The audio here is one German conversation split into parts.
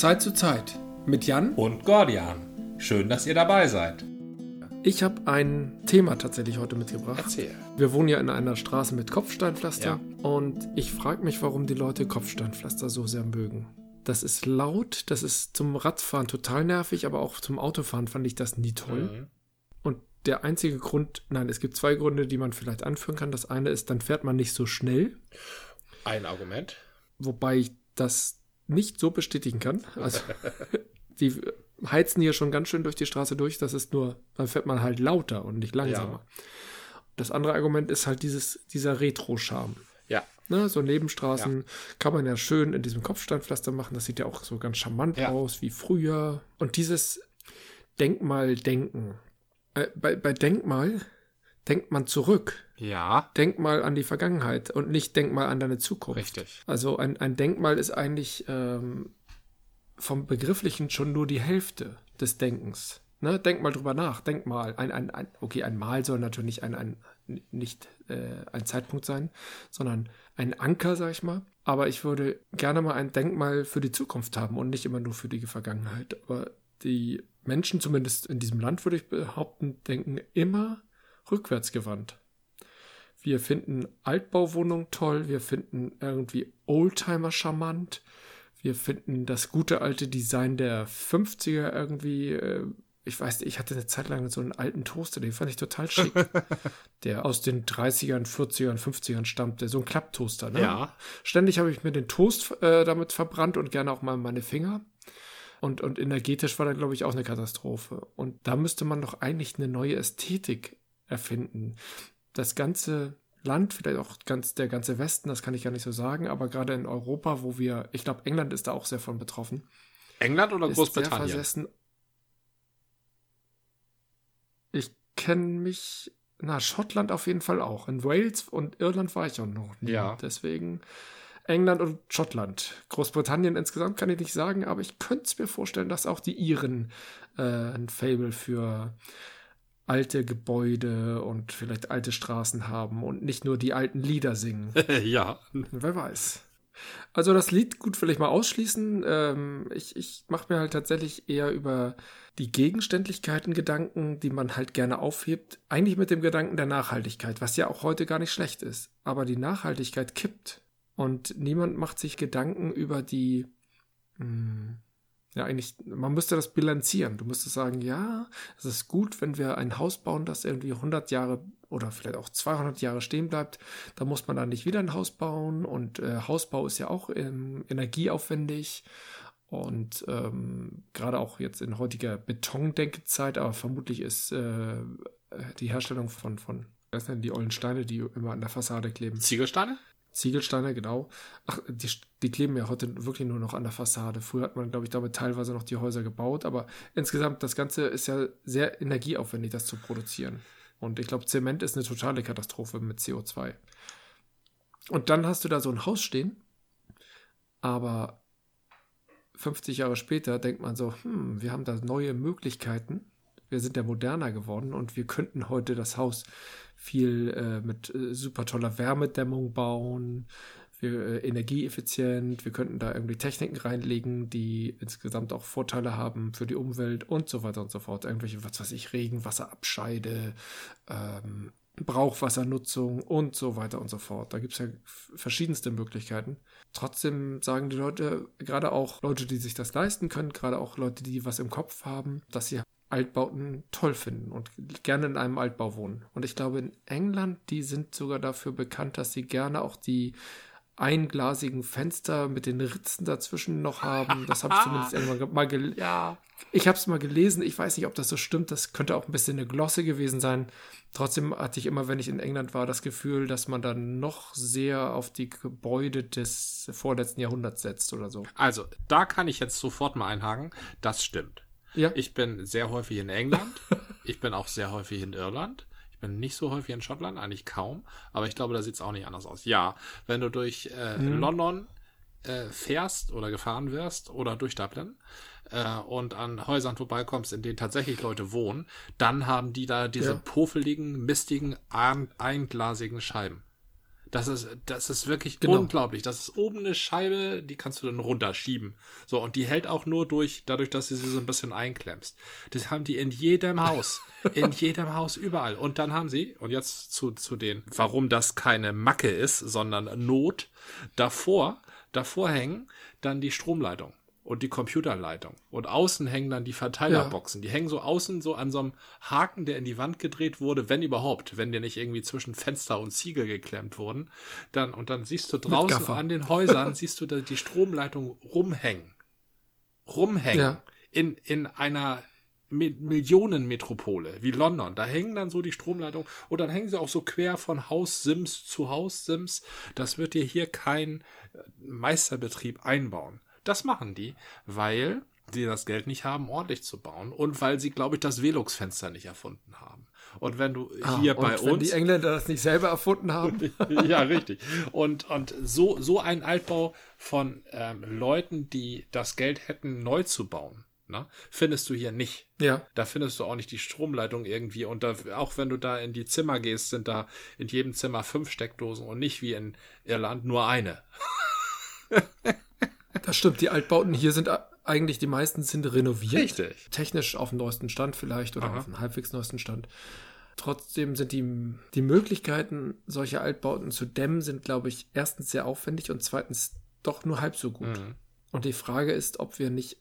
Zeit zu Zeit mit Jan und Gordian. Schön, dass ihr dabei seid. Ich habe ein Thema tatsächlich heute mitgebracht. Erzähl. Wir wohnen ja in einer Straße mit Kopfsteinpflaster Ja. und ich frage mich, warum die Leute Kopfsteinpflaster so sehr mögen. Das ist laut, das ist zum Radfahren total nervig, aber auch zum Autofahren fand ich das nie toll. Mhm. Und der einzige Grund, nein, es gibt zwei Gründe, die man vielleicht anführen kann. Das eine ist, dann fährt man nicht so schnell, Ein Argument. wobei ich das nicht so bestätigen kann. Also die heizen hier schon ganz schön durch die Straße durch. Das ist nur, dann fährt man halt lauter und nicht langsamer. Das andere Argument ist halt dieses, dieser Retro-Charme. Ja. Ne, so Nebenstraßen kann man ja schön in diesem Kopfsteinpflaster machen. Das sieht ja auch so ganz charmant Ja. aus wie früher. Und dieses Denkmal-Denken. Äh, bei, bei Denkmal denkt man zurück. Ja. Denk mal an die Vergangenheit und nicht denk mal an deine Zukunft. Richtig. Also ein, ein Denkmal ist eigentlich ähm, vom Begrifflichen schon nur die Hälfte des Denkens. Ne? Denk mal drüber nach. Denk mal. Ein, ein, ein, okay, ein Mal soll natürlich ein, ein, nicht äh, ein Zeitpunkt sein, sondern ein Anker, sag ich mal. Aber ich würde gerne mal ein Denkmal für die Zukunft haben und nicht immer nur für die Vergangenheit. Aber die Menschen, zumindest in diesem Land, würde ich behaupten, denken immer rückwärtsgewandt. Wir finden Altbauwohnungen toll, wir finden irgendwie Oldtimer charmant, wir finden das gute alte Design der 50er irgendwie, äh, ich weiß nicht, ich hatte eine Zeit lang so einen alten Toaster, den fand ich total schick, der aus den 30ern, 40ern, 50ern stammte, so ein Klapptoaster, ne? Ja. Ständig habe ich mir den Toast äh, damit verbrannt und gerne auch mal meine Finger. Und, und energetisch war dann, glaube ich, auch eine Katastrophe. Und da müsste man doch eigentlich eine neue Ästhetik erfinden. Das ganze Land, vielleicht auch ganz, der ganze Westen, das kann ich gar nicht so sagen, aber gerade in Europa, wo wir, ich glaube, England ist da auch sehr von betroffen, England oder ist sehr Großbritannien? versessen. Ich kenne mich, na, Schottland auf jeden Fall auch. In Wales und Irland war ich auch noch nie. Ja. Deswegen England und Schottland. Großbritannien insgesamt kann ich nicht sagen, aber ich könnte es mir vorstellen, dass auch die Iren äh, ein Fable für alte Gebäude und vielleicht alte Straßen haben und nicht nur die alten Lieder singen. ja. Wer weiß. Also das Lied gut vielleicht mal ausschließen. Ähm, ich ich mache mir halt tatsächlich eher über die Gegenständlichkeiten Gedanken, die man halt gerne aufhebt. Eigentlich mit dem Gedanken der Nachhaltigkeit, was ja auch heute gar nicht schlecht ist. Aber die Nachhaltigkeit kippt. Und niemand macht sich Gedanken über die... Mh, ja, eigentlich, man müsste das bilanzieren. Du müsstest sagen, ja, es ist gut, wenn wir ein Haus bauen, das irgendwie 100 Jahre oder vielleicht auch 200 Jahre stehen bleibt. Da muss man dann nicht wieder ein Haus bauen. Und äh, Hausbau ist ja auch ähm, energieaufwendig. Und ähm, gerade auch jetzt in heutiger Betondenkzeit, aber vermutlich ist äh, die Herstellung von, von, was sind die ollen Steine, die immer an der Fassade kleben. Ziegelsteine? Ziegelsteine, genau. Ach, die, die kleben ja heute wirklich nur noch an der Fassade. Früher hat man, glaube ich, damit teilweise noch die Häuser gebaut, aber insgesamt, das Ganze ist ja sehr energieaufwendig, das zu produzieren. Und ich glaube, Zement ist eine totale Katastrophe mit CO2. Und dann hast du da so ein Haus stehen, aber 50 Jahre später denkt man so, hm, wir haben da neue Möglichkeiten. Wir sind ja moderner geworden und wir könnten heute das Haus viel äh, mit äh, super toller Wärmedämmung bauen, wir, äh, energieeffizient, wir könnten da irgendwie Techniken reinlegen, die insgesamt auch Vorteile haben für die Umwelt und so weiter und so fort. Irgendwelche, was weiß ich, Regenwasserabscheide, ähm, Brauchwassernutzung und so weiter und so fort. Da gibt es ja verschiedenste Möglichkeiten. Trotzdem sagen die Leute, gerade auch Leute, die sich das leisten können, gerade auch Leute, die was im Kopf haben, dass sie Altbauten toll finden und gerne in einem Altbau wohnen. Und ich glaube, in England, die sind sogar dafür bekannt, dass sie gerne auch die einglasigen Fenster mit den Ritzen dazwischen noch haben. Das habe ich zumindest irgendwann ge- mal gelesen. Ja. Ich habe es mal gelesen. Ich weiß nicht, ob das so stimmt. Das könnte auch ein bisschen eine Glosse gewesen sein. Trotzdem hatte ich immer, wenn ich in England war, das Gefühl, dass man dann noch sehr auf die Gebäude des vorletzten Jahrhunderts setzt oder so. Also, da kann ich jetzt sofort mal einhaken. Das stimmt. Ja, Ich bin sehr häufig in England. ich bin auch sehr häufig in Irland. Ich bin nicht so häufig in Schottland, eigentlich kaum. Aber ich glaube, da sieht es auch nicht anders aus. Ja, wenn du durch äh, London äh, fährst oder gefahren wirst oder durch Dublin äh, und an Häusern vorbeikommst, in denen tatsächlich Leute wohnen, dann haben die da diese Ja. pofeligen, mistigen, ein einglasigen Scheiben. Das ist, das ist wirklich Genau. unglaublich. Das ist oben eine Scheibe, die kannst du dann runterschieben. So, und die hält auch nur durch, dadurch, dass du sie so ein bisschen einklemmst. Das haben die in jedem Haus. in jedem Haus, überall. Und dann haben sie, und jetzt zu, zu den, warum das keine Macke ist, sondern Not, davor, davor hängen dann die Stromleitung und die Computerleitung. Und außen hängen dann die Verteilerboxen. Die hängen so außen so an so einem Haken, der in die Wand gedreht wurde, wenn überhaupt, wenn die nicht irgendwie zwischen Fenster und Ziegel geklemmt wurden. Dann, und dann siehst du draußen an den Häusern, siehst du da die Stromleitung rumhängen. Rumhängen. Ja. In, in einer Mi- Millionenmetropole wie London. Da hängen dann so die Stromleitungen und dann hängen sie auch so quer von Haussims zu Haussims. Das wird dir hier kein Meisterbetrieb einbauen. Das machen die, weil sie das Geld nicht haben, ordentlich zu bauen und weil sie, glaube ich, das Velux-Fenster nicht erfunden haben. Und wenn du hier Ah, bei und wenn uns die Engländer das nicht selber erfunden haben. ja, richtig. Und, und so, so ein Altbau von ähm, Leuten, die das Geld hätten, neu zu bauen, ne, findest du hier nicht. ja. Da findest du auch nicht die Stromleitung irgendwie. Und da, auch wenn du da in die Zimmer gehst, sind da in jedem Zimmer fünf Steckdosen und nicht wie in Irland nur eine. Das stimmt. Die Altbauten hier sind eigentlich, die meisten sind renoviert. Richtig. Technisch auf dem neuesten Stand vielleicht oder Aha. auf dem halbwegs neuesten Stand. Trotzdem sind die, die Möglichkeiten, solche Altbauten zu dämmen, sind, glaube ich, erstens sehr aufwendig und zweitens doch nur halb so gut. Mhm. Und die Frage ist, ob wir nicht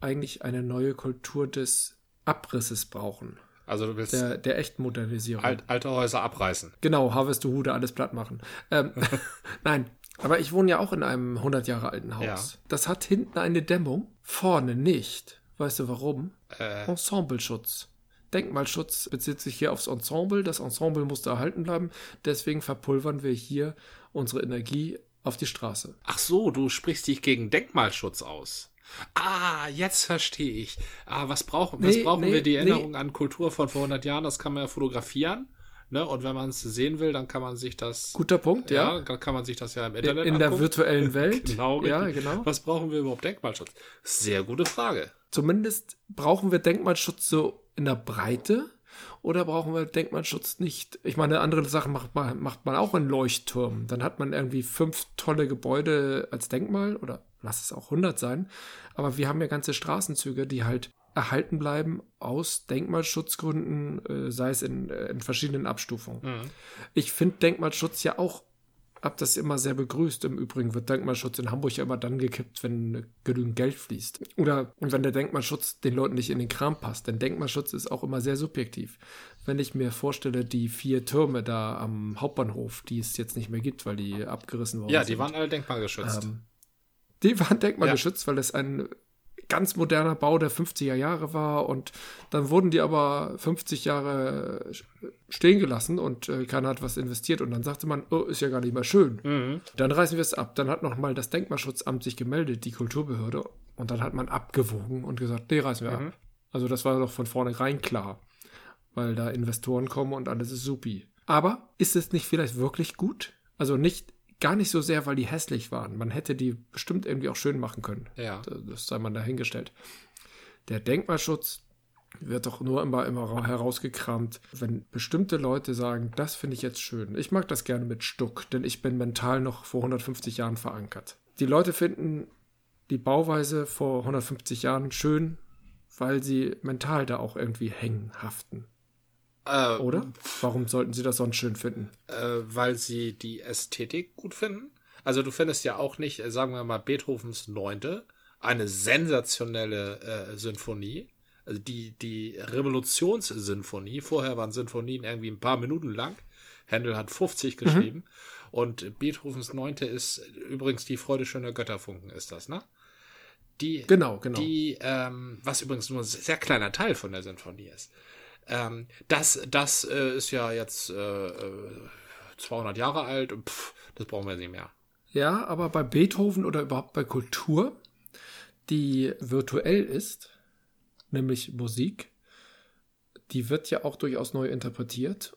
eigentlich eine neue Kultur des Abrisses brauchen. Also du willst Der, der echten Modernisierung. alt, alte Häuser abreißen. Genau, Harvestehude, alles platt machen. Ähm, nein, aber ich wohne ja auch in einem 100 Jahre alten Haus. Ja. Das hat hinten eine Dämmung, vorne nicht. Weißt du warum? Äh, Ensembleschutz. Denkmalschutz bezieht sich hier aufs Ensemble. Das Ensemble musste erhalten bleiben. Deswegen verpulvern wir hier unsere Energie auf die Straße. Ach so, du sprichst dich gegen Denkmalschutz aus. Ah, jetzt verstehe ich. Ah, was brauchen, was Nee, brauchen nee, wir? Die nee. Erinnerung an Kultur von vor 100 Jahren, das kann man ja fotografieren. Ne? Und wenn man es sehen will, dann kann man sich das, Guter Punkt, ja, ja. dann kann man sich das ja im In, Internet in der angucken. virtuellen Welt. Genau, ja, richtig. genau. Was brauchen wir überhaupt Denkmalschutz? Sehr gute Frage. Zumindest brauchen wir Denkmalschutz so in der Breite oder brauchen wir Denkmalschutz nicht? Ich meine, andere Sachen macht man, macht man auch in Leuchtturmen. Dann hat man irgendwie fünf tolle Gebäude als Denkmal oder lass es auch 100 sein. Aber wir haben ja ganze Straßenzüge, die halt erhalten bleiben aus Denkmalschutzgründen, äh, sei es in, äh, in verschiedenen Abstufungen. Mhm. Ich finde Denkmalschutz ja auch, hab das immer sehr begrüßt. Im Übrigen wird Denkmalschutz in Hamburg ja immer dann gekippt, wenn genügend Geld fließt. Oder und wenn der Denkmalschutz den Leuten nicht in den Kram passt. Denn Denkmalschutz ist auch immer sehr subjektiv. Wenn ich mir vorstelle, die vier Türme da am Hauptbahnhof, die es jetzt nicht mehr gibt, weil die abgerissen worden Ja, sind. die waren alle denkmalgeschützt. Ähm, die waren denkmalgeschützt, weil es ein ganz moderner Bau der 50er Jahre war und dann wurden die aber 50 Jahre stehen gelassen und äh, keiner hat was investiert und dann sagte man, oh, ist ja gar nicht mehr schön. mhm. Dann reißen wir es ab. Dann hat noch mal das Denkmalschutzamt sich gemeldet, die Kulturbehörde, und dann hat man abgewogen und gesagt, nee, reißen wir Mhm. ab. Also das war doch von vornherein klar, weil da Investoren kommen und alles ist supi. Aber ist es nicht vielleicht wirklich gut? Also nicht gar nicht so sehr, weil die hässlich waren. Man hätte die bestimmt irgendwie auch schön machen können. Ja. Das sei man dahingestellt. Der Denkmalschutz wird doch nur immer, immer ra- herausgekramt, wenn bestimmte Leute sagen, das finde ich jetzt schön. Ich mag das gerne mit Stuck, denn ich bin mental noch vor 150 Jahren verankert. Die Leute finden die Bauweise vor 150 Jahren schön, weil sie mental da auch irgendwie hängen, haften. Äh, Oder? Warum sollten sie das sonst schön finden? äh, weil sie die Ästhetik gut finden. Also du findest ja auch nicht, äh, sagen wir mal, Beethovens Neunte, eine sensationelle äh, Sinfonie. Also die, die Revolutionssinfonie. Vorher waren Sinfonien irgendwie ein paar Minuten lang. Händel hat 50 geschrieben. Und Beethovens Neunte ist übrigens die Freude schöner Götterfunken, ist das, ne? Die, Genau, genau. die, ähm, was übrigens nur ein sehr kleiner Teil von der Sinfonie ist. Ähm, das das äh, ist ja jetzt äh, äh, 200 Jahre alt und pff, das brauchen wir nicht mehr. Ja, aber bei Beethoven oder überhaupt bei Kultur, die virtuell ist, nämlich Musik, die wird ja auch durchaus neu interpretiert.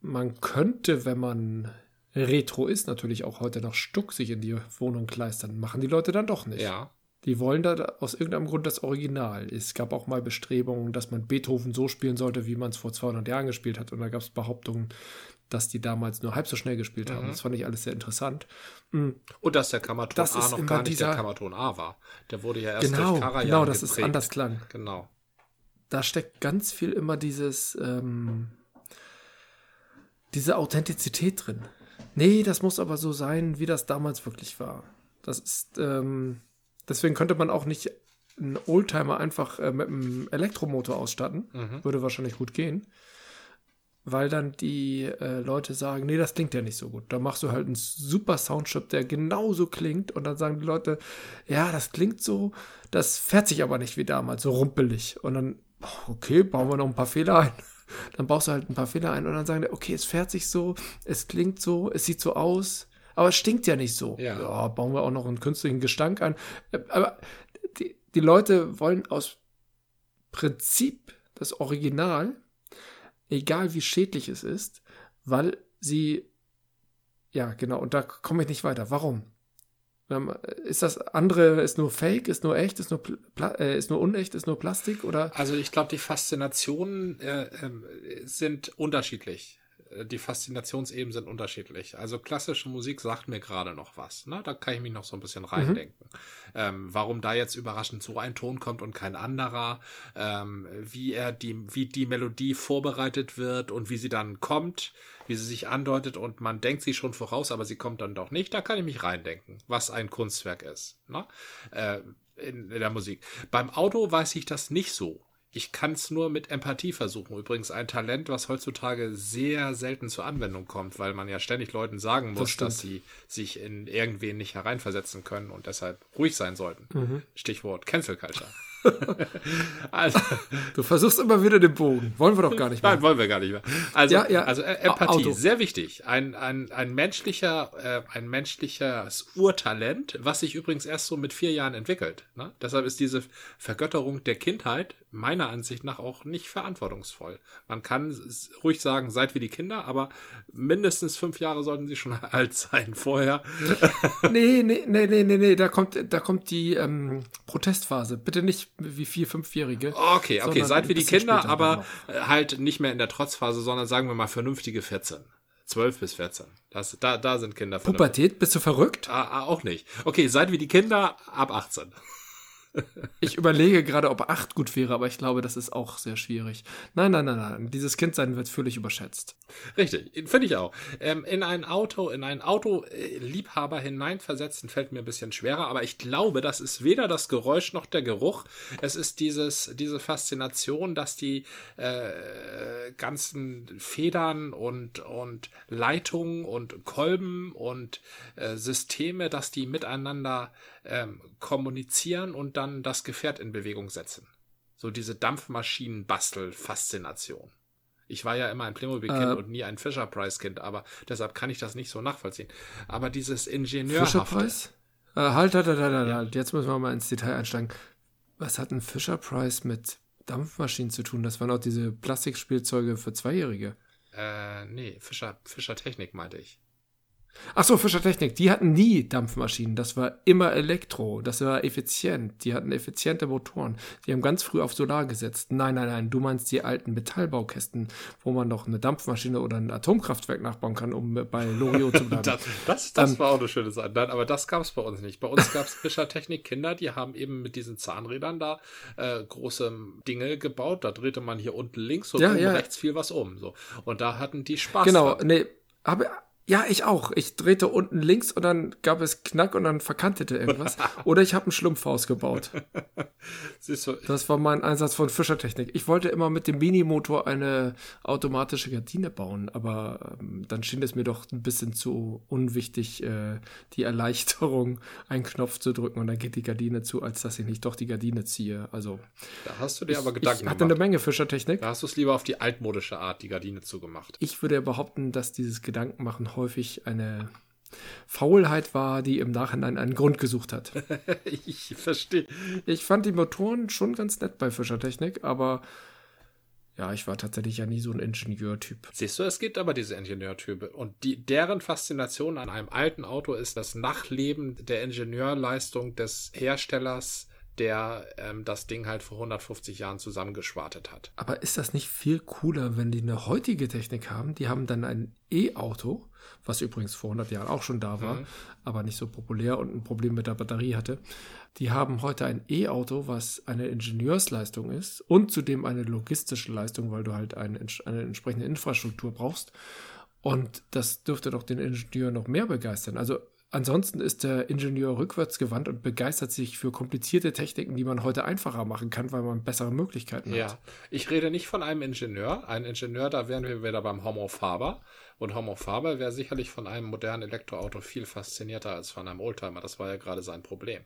Man könnte, wenn man retro ist, natürlich auch heute noch Stuck sich in die Wohnung kleistern. Machen die Leute dann doch nicht. Ja. Die wollen da aus irgendeinem Grund das Original. Es gab auch mal Bestrebungen, dass man Beethoven so spielen sollte, wie man es vor 200 Jahren gespielt hat. Und da gab es Behauptungen, dass die damals nur halb so schnell gespielt haben. Mhm. Das fand ich alles sehr interessant. Mhm. Und dass der Kammerton das A noch gar nicht dieser... der Kammerton A war. Der wurde ja erst genau, durch Karajan Genau, dass geprägt. es anders klang. Genau. Da steckt ganz viel immer dieses, ähm, diese Authentizität drin. Nee, das muss aber so sein, wie das damals wirklich war. Das ist, ähm, deswegen könnte man auch nicht einen Oldtimer einfach äh, mit einem Elektromotor ausstatten. Mhm. Würde wahrscheinlich gut gehen. Weil dann die äh, Leute sagen, nee, das klingt ja nicht so gut. Da machst du halt einen super Soundchip, der genauso klingt. Und dann sagen die Leute, ja, das klingt so, das fährt sich aber nicht wie damals, so rumpelig. Und dann, okay, bauen wir noch ein paar Fehler ein. Dann baust du halt ein paar Fehler ein und dann sagen die, okay, es fährt sich so, es klingt so, es sieht so aus, aber es stinkt ja nicht so. Ja. ja bauen wir auch noch einen künstlichen Gestank ein. Äh, aber die, die Leute wollen aus Prinzip das Original, egal wie schädlich es ist, weil sie, ja, genau, und da komme ich nicht weiter. Warum? Ist das andere, ist nur Fake, ist nur echt, ist nur, äh, ist nur unecht, ist nur Plastik oder? Also ich glaube, die Faszinationen äh, äh, sind unterschiedlich die Faszinationsebenen sind unterschiedlich. Also klassische Musik sagt mir gerade noch was. Ne? Da kann ich mich noch so ein bisschen reindenken. Mhm. Ähm, warum da jetzt überraschend so ein Ton kommt und kein anderer, ähm, wie er die, wie die Melodie vorbereitet wird und wie sie dann kommt, wie sie sich andeutet und man denkt sie schon voraus, aber sie kommt dann doch nicht. Da kann ich mich reindenken, was ein Kunstwerk ist. Ne? Äh, in, in der Musik. Beim Auto weiß ich das nicht so. Ich kann es nur mit Empathie versuchen. Übrigens ein Talent, was heutzutage sehr selten zur Anwendung kommt, weil man ja ständig Leuten sagen muss, das dass sie sich in irgendwen nicht hereinversetzen können und deshalb ruhig sein sollten. Mhm. Stichwort Cancel Culture. also, du versuchst immer wieder den Bogen. Wollen wir doch gar nicht mehr. Nein, wollen wir gar nicht mehr. Also, ja, ja. also äh, Empathie, Auto. sehr wichtig. Ein, ein, ein menschlicher, äh, ein menschliches Urtalent, was sich übrigens erst so mit vier Jahren entwickelt. Ne? Deshalb ist diese Vergötterung der Kindheit meiner Ansicht nach auch nicht verantwortungsvoll. Man kann ruhig sagen, seid wie die Kinder, aber mindestens fünf Jahre sollten sie schon alt sein vorher. nee, nee, nee, nee, nee, nee, da kommt, da kommt die ähm, Protestphase. Bitte nicht wie vier, fünfjährige. Okay, okay, seid wie die Kinder, aber halt nicht mehr in der Trotzphase, sondern sagen wir mal vernünftige 14. 12 bis 14. Das, da, da sind Kinder. Pubertät, bist du verrückt? Ah, ah, auch nicht. Okay, seid wie die Kinder ab 18. Ich überlege gerade, ob acht gut wäre, aber ich glaube, das ist auch sehr schwierig. Nein, nein, nein, nein. Dieses Kindsein wird völlig überschätzt. Richtig, finde ich auch. Ähm, in ein Auto, in einen Autoliebhaber hineinversetzen, fällt mir ein bisschen schwerer, aber ich glaube, das ist weder das Geräusch noch der Geruch. Es ist dieses, diese Faszination, dass die äh, ganzen Federn und, und Leitungen und Kolben und äh, Systeme, dass die miteinander ähm, kommunizieren und dann das Gefährt in Bewegung setzen. So diese Dampfmaschinen-Bastel-Faszination. Ich war ja immer ein Playmobil-Kind äh, und nie ein Fisher-Price-Kind, aber deshalb kann ich das nicht so nachvollziehen. Aber dieses Ingenieur. Fisher-Price? Äh, halt, halt, halt, halt, halt. Jetzt müssen wir mal ins Detail einsteigen. Was hat ein Fisher-Price mit Dampfmaschinen zu tun? Das waren auch diese Plastikspielzeuge für Zweijährige. Äh, nee, Fischer, Fischer Technik meinte ich. Ach so, Fischer Technik, die hatten nie Dampfmaschinen. Das war immer Elektro. Das war effizient. Die hatten effiziente Motoren. Die haben ganz früh auf Solar gesetzt. Nein, nein, nein. Du meinst die alten Metallbaukästen, wo man noch eine Dampfmaschine oder ein Atomkraftwerk nachbauen kann, um bei Loriot zu bleiben. das das, das ähm, war auch eine schöne Sache. Nein, aber das gab es bei uns nicht. Bei uns gab es Fischer Technik Kinder, die haben eben mit diesen Zahnrädern da äh, große Dinge gebaut. Da drehte man hier unten links und ja, ja. rechts viel was um. So. Und da hatten die Spaß. Genau, dran. nee. Aber ja, ich auch. Ich drehte unten links und dann gab es Knack und dann verkantete irgendwas. Oder ich habe ein Schlumpfhaus gebaut. das war mein Einsatz von Fischertechnik. Ich wollte immer mit dem Minimotor eine automatische Gardine bauen, aber ähm, dann schien es mir doch ein bisschen zu unwichtig, äh, die Erleichterung, einen Knopf zu drücken und dann geht die Gardine zu, als dass ich nicht doch die Gardine ziehe. Also. Da hast du dir aber Gedanken ich hatte eine Menge Fischertechnik. Da hast du es lieber auf die altmodische Art, die Gardine zugemacht. Ich würde behaupten, dass dieses Gedankenmachen häufig eine Faulheit war, die im Nachhinein einen Grund gesucht hat. ich verstehe. Ich fand die Motoren schon ganz nett bei Fischertechnik, aber ja, ich war tatsächlich ja nie so ein Ingenieurtyp. Siehst du, es gibt aber diese Ingenieurtypen und die, deren Faszination an einem alten Auto ist das Nachleben der Ingenieurleistung des Herstellers der ähm, das Ding halt vor 150 Jahren zusammengeschwartet hat. Aber ist das nicht viel cooler, wenn die eine heutige Technik haben? Die haben dann ein E-Auto, was übrigens vor 100 Jahren auch schon da war, mhm. aber nicht so populär und ein Problem mit der Batterie hatte. Die haben heute ein E-Auto, was eine Ingenieursleistung ist und zudem eine logistische Leistung, weil du halt eine, eine entsprechende Infrastruktur brauchst. Und das dürfte doch den Ingenieur noch mehr begeistern. Also Ansonsten ist der Ingenieur rückwärtsgewandt und begeistert sich für komplizierte Techniken, die man heute einfacher machen kann, weil man bessere Möglichkeiten ja. hat. Ja, ich rede nicht von einem Ingenieur. Ein Ingenieur, da wären wir wieder beim Homo Faber. Und Homo Faber wäre sicherlich von einem modernen Elektroauto viel faszinierter als von einem Oldtimer. Das war ja gerade sein Problem.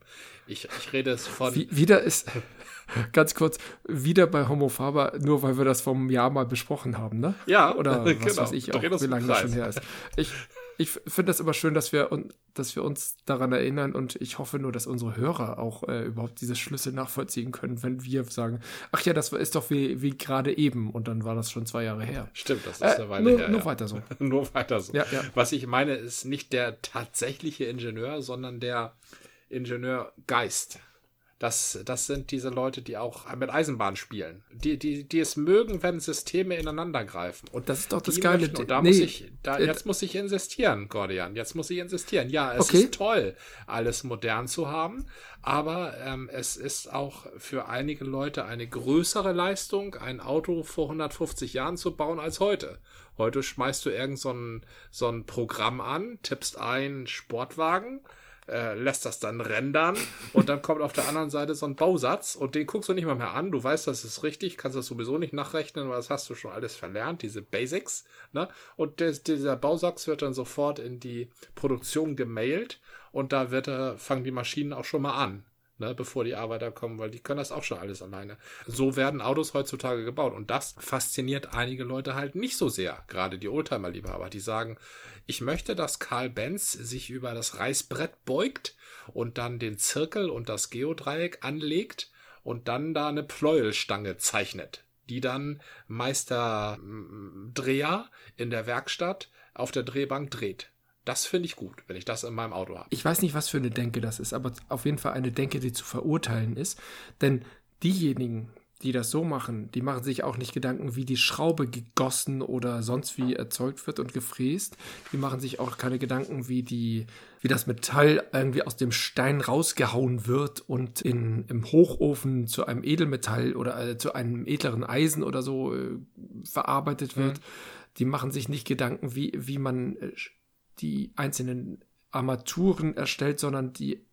Ich, ich rede es von. Wie, wieder ist, ganz kurz, wieder bei Homo Faber, nur weil wir das vom Jahr mal besprochen haben, ne? Ja, oder was genau. weiß ich auch, wie lange das schon her ist. Ich, ich finde das immer schön, dass wir, dass wir uns daran erinnern und ich hoffe nur, dass unsere Hörer auch äh, überhaupt diese Schlüsse nachvollziehen können, wenn wir sagen, ach ja, das ist doch wie, wie gerade eben und dann war das schon zwei Jahre her. Stimmt, das ist äh, eine Weile nur, her. Nur ja. weiter so. nur weiter so. Ja, ja. Was ich meine, ist nicht der tatsächliche Ingenieur, sondern der Ingenieurgeist. Das, das sind diese Leute, die auch mit Eisenbahn spielen. Die, die, die es mögen, wenn Systeme ineinander greifen. Und das ist doch das Geile. Möchten, und da nee, muss ich, da, äh, jetzt muss ich insistieren, Gordian. Jetzt muss ich insistieren. Ja, es okay. ist toll, alles modern zu haben. Aber ähm, es ist auch für einige Leute eine größere Leistung, ein Auto vor 150 Jahren zu bauen als heute. Heute schmeißt du irgend so ein, so ein Programm an, tippst ein Sportwagen, äh, lässt das dann rendern und dann kommt auf der anderen Seite so ein Bausatz und den guckst du nicht mal mehr an. Du weißt, das ist richtig, kannst das sowieso nicht nachrechnen, weil das hast du schon alles verlernt, diese Basics. Ne? Und des, dieser Bausatz wird dann sofort in die Produktion gemailt und da wird, fangen die Maschinen auch schon mal an ne, bevor die Arbeiter kommen, weil die können das auch schon alles alleine. So werden Autos heutzutage gebaut und das fasziniert einige Leute halt nicht so sehr, gerade die Oldtimer-Liebhaber, die sagen, ich möchte, dass Karl Benz sich über das Reißbrett beugt und dann den Zirkel und das Geodreieck anlegt und dann da eine Pleuelstange zeichnet, die dann Meister Dreher in der Werkstatt auf der Drehbank dreht. Das finde ich gut, wenn ich das in meinem Auto habe. Ich weiß nicht, was für eine Denke das ist, aber auf jeden Fall eine Denke, die zu verurteilen ist. Denn diejenigen, die das so machen, die machen sich auch nicht Gedanken, wie die Schraube gegossen oder sonst wie erzeugt wird und gefräst. Die machen sich auch keine Gedanken, wie die, wie das Metall irgendwie aus dem Stein rausgehauen wird und in, im Hochofen zu einem Edelmetall oder äh, zu einem edleren Eisen oder so äh, verarbeitet wird. Mhm. Die machen sich nicht Gedanken, wie, wie man äh, die einzelnen Armaturen erstellt, sondern die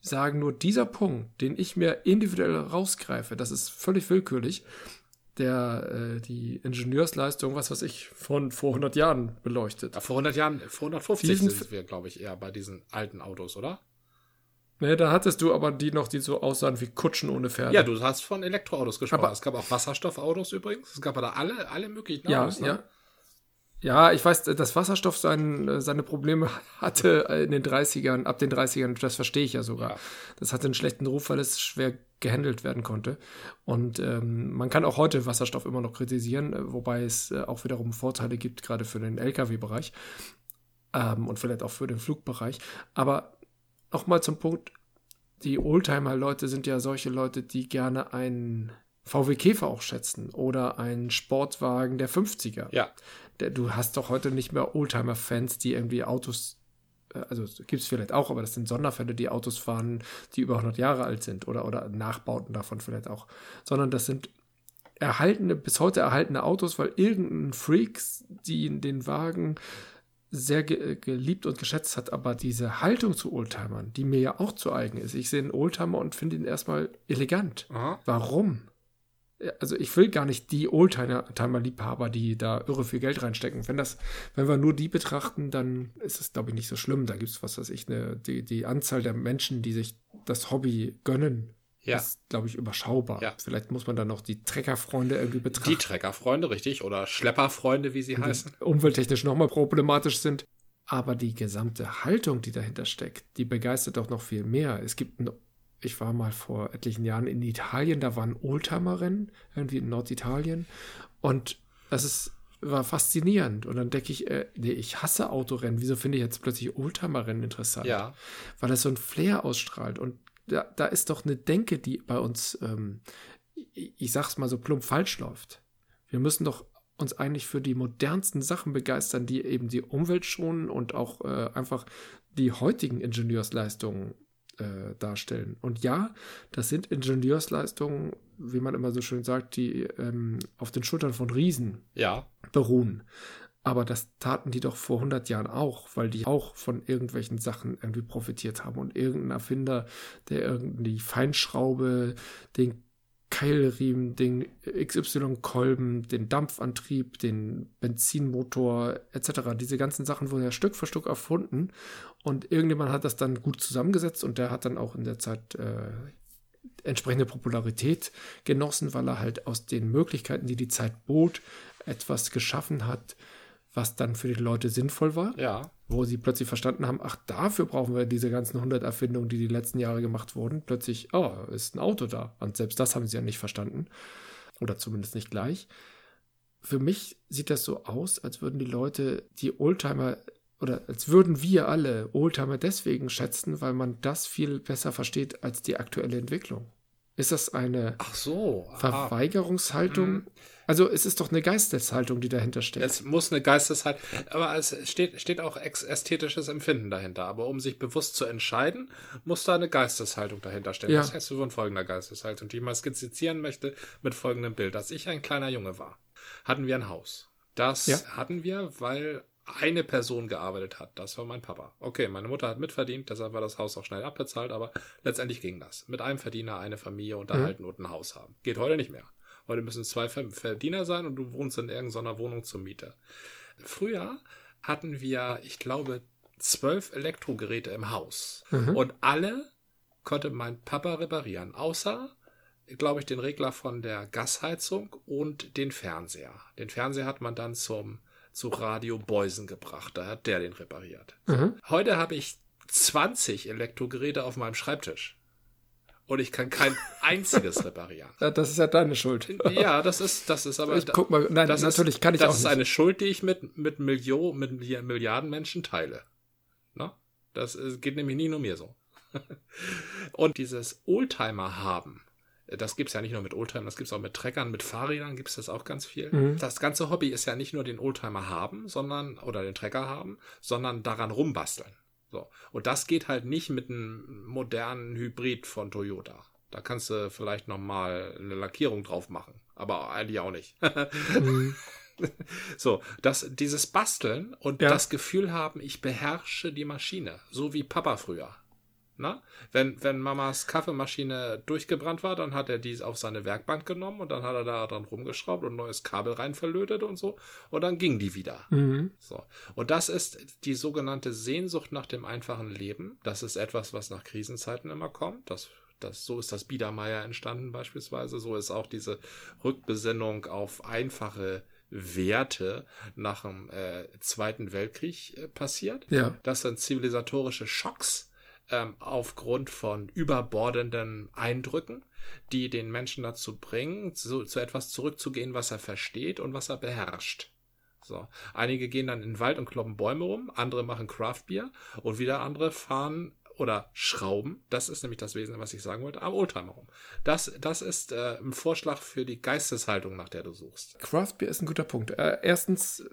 sagen nur, dieser Punkt, den ich mir individuell rausgreife, das ist völlig willkürlich, der äh, die Ingenieursleistung, was weiß ich, von vor 100 Jahren beleuchtet. Ja, vor 100 Jahren, vor 150 diesen, sind wir, glaube ich, eher bei diesen alten Autos, oder? Ne, da hattest du aber die noch, die so aussahen wie Kutschen ohne Pferde. Ja, du hast von Elektroautos gesprochen. Aber es gab auch Wasserstoffautos übrigens. Es gab da alle, alle möglichen Autos. Ja, ne? ja. Ja, ich weiß, dass Wasserstoff sein, seine Probleme hatte in den 30ern, ab den 30ern, das verstehe ich ja sogar. Ja. Das hatte einen schlechten Ruf, weil es schwer gehandelt werden konnte. Und ähm, man kann auch heute Wasserstoff immer noch kritisieren, äh, wobei es äh, auch wiederum Vorteile gibt, gerade für den Lkw-Bereich ähm, und vielleicht auch für den Flugbereich. Aber nochmal zum Punkt, die Oldtimer-Leute sind ja solche Leute, die gerne einen VW Käfer auch schätzen oder einen Sportwagen der 50er. Ja du hast doch heute nicht mehr Oldtimer-Fans, die irgendwie Autos, äh, also gibt es vielleicht auch, aber das sind Sonderfälle, die Autos fahren, die über 100 Jahre alt sind oder, oder Nachbauten davon vielleicht auch, sondern das sind erhaltene, bis heute erhaltene Autos, weil irgendein Freak, die den Wagen sehr ge geliebt und geschätzt hat, aber diese Haltung zu Oldtimern, die mir ja auch zu eigen ist. Ich sehe einen Oldtimer und finde ihn erstmal elegant. Aha. Warum? Also ich will gar nicht die Oldtimer-Liebhaber, die da irre viel Geld reinstecken. Wenn das, wenn wir nur die betrachten, dann ist es, glaube ich, nicht so schlimm. Da gibt es, was weiß ich, eine, die, die Anzahl der Menschen, die sich das Hobby gönnen, ja. ist, glaube ich, überschaubar. Ja. Vielleicht muss man dann noch die Treckerfreunde irgendwie betrachten. Die Treckerfreunde, richtig, oder Schlepperfreunde, wie sie heißen. Umwelttechnisch nochmal problematisch sind. Aber die gesamte Haltung, die dahinter steckt, die begeistert doch noch viel mehr. Es gibt ein ich war mal vor etlichen Jahren in Italien, da war ein Oldtimer-Rennen, irgendwie in Norditalien. Und das ist, war faszinierend. Und dann denke ich, äh, nee, ich hasse Autorennen. Wieso finde ich jetzt plötzlich Oldtimer-Rennen interessant? Ja. Weil das so ein Flair ausstrahlt. Und da, da ist doch eine Denke, die bei uns, ähm, ich, ich sag's mal so plump falsch läuft. Wir müssen doch uns eigentlich für die modernsten Sachen begeistern, die eben die Umwelt schonen und auch äh, einfach die heutigen Ingenieursleistungen äh, darstellen. Und ja, das sind Ingenieursleistungen, wie man immer so schön sagt, die ähm, auf den Schultern von Riesen ja. beruhen. Aber das taten die doch vor 100 Jahren auch, weil die auch von irgendwelchen Sachen irgendwie profitiert haben. Und irgendein Erfinder, der irgendwie Feinschraube, den Keilriemen, den XY-Kolben, den Dampfantrieb, den Benzinmotor etc. Diese ganzen Sachen wurden ja Stück für Stück erfunden und irgendjemand hat das dann gut zusammengesetzt und der hat dann auch in der Zeit äh, entsprechende Popularität genossen, weil er halt aus den Möglichkeiten, die die Zeit bot, etwas geschaffen hat, was dann für die Leute sinnvoll war. Ja. Wo sie plötzlich verstanden haben, ach, dafür brauchen wir diese ganzen 100 Erfindungen, die die letzten Jahre gemacht wurden. Plötzlich, oh, ist ein Auto da. Und selbst das haben sie ja nicht verstanden. Oder zumindest nicht gleich. Für mich sieht das so aus, als würden die Leute die Oldtimer oder als würden wir alle Oldtimer deswegen schätzen, weil man das viel besser versteht als die aktuelle Entwicklung. Ist das eine Ach so, Verweigerungshaltung? Also es ist doch eine Geisteshaltung, die dahinter steht. Es muss eine Geisteshaltung, aber es steht, steht auch ästhetisches Empfinden dahinter. Aber um sich bewusst zu entscheiden, muss da eine Geisteshaltung dahinter stehen. Ja. Was hältst du von folgender Geisteshaltung, die ich mal skizzieren möchte mit folgendem Bild. Als ich ein kleiner Junge war, hatten wir ein Haus. Das ja. hatten wir, weil eine Person gearbeitet hat. Das war mein Papa. Okay, meine Mutter hat mitverdient, deshalb war das Haus auch schnell abbezahlt, aber letztendlich ging das. Mit einem Verdiener eine Familie unterhalten mhm. und ein Haus haben. Geht heute nicht mehr. Heute müssen zwei Verdiener sein und du wohnst in irgendeiner Wohnung zur Miete. Früher hatten wir, ich glaube, zwölf Elektrogeräte im Haus. Mhm. Und alle konnte mein Papa reparieren, außer, glaube ich, den Regler von der Gasheizung und den Fernseher. Den Fernseher hat man dann zum zu Radio Beusen gebracht. Da hat der den repariert. Mhm. Heute habe ich 20 Elektrogeräte auf meinem Schreibtisch. Und ich kann kein einziges reparieren. Das ist ja deine Schuld. Ja, das ist, das ist aber. Ich, guck mal, nein, das natürlich ist, kann ich das auch. Das ist eine Schuld, die ich mit, mit Millionen, mit Milliarden Menschen teile. Ne? Das geht nämlich nie nur mir so. Und dieses Oldtimer haben, das gibt es ja nicht nur mit Oldtimern, das gibt es auch mit Treckern, mit Fahrrädern gibt es das auch ganz viel. Mhm. Das ganze Hobby ist ja nicht nur den Oldtimer haben, sondern, oder den Trecker haben, sondern daran rumbasteln. So. Und das geht halt nicht mit einem modernen Hybrid von Toyota. Da kannst du vielleicht nochmal eine Lackierung drauf machen. Aber eigentlich auch nicht. mhm. So, das, dieses Basteln und ja. das Gefühl haben, ich beherrsche die Maschine, so wie Papa früher. Na? Wenn, wenn Mamas Kaffeemaschine durchgebrannt war, dann hat er die auf seine Werkbank genommen und dann hat er da dran rumgeschraubt und neues Kabel rein verlötet und so. Und dann ging die wieder. Mhm. So. Und das ist die sogenannte Sehnsucht nach dem einfachen Leben. Das ist etwas, was nach Krisenzeiten immer kommt. Das das, so ist das Biedermeier entstanden beispielsweise. So ist auch diese Rückbesinnung auf einfache Werte nach dem äh, Zweiten Weltkrieg äh, passiert. Ja. Das sind zivilisatorische Schocks, ähm, aufgrund von überbordenden Eindrücken, die den Menschen dazu bringen, zu, zu etwas zurückzugehen, was er versteht und was er beherrscht. So. Einige gehen dann in den Wald und kloppen Bäume rum, andere machen Craftbier und wieder andere fahren oder schrauben. Das ist nämlich das Wesen, was ich sagen wollte, am Oldtimer rum. Das, das ist äh, ein Vorschlag für die Geisteshaltung, nach der du suchst. Craftbeer ist ein guter Punkt. Äh, erstens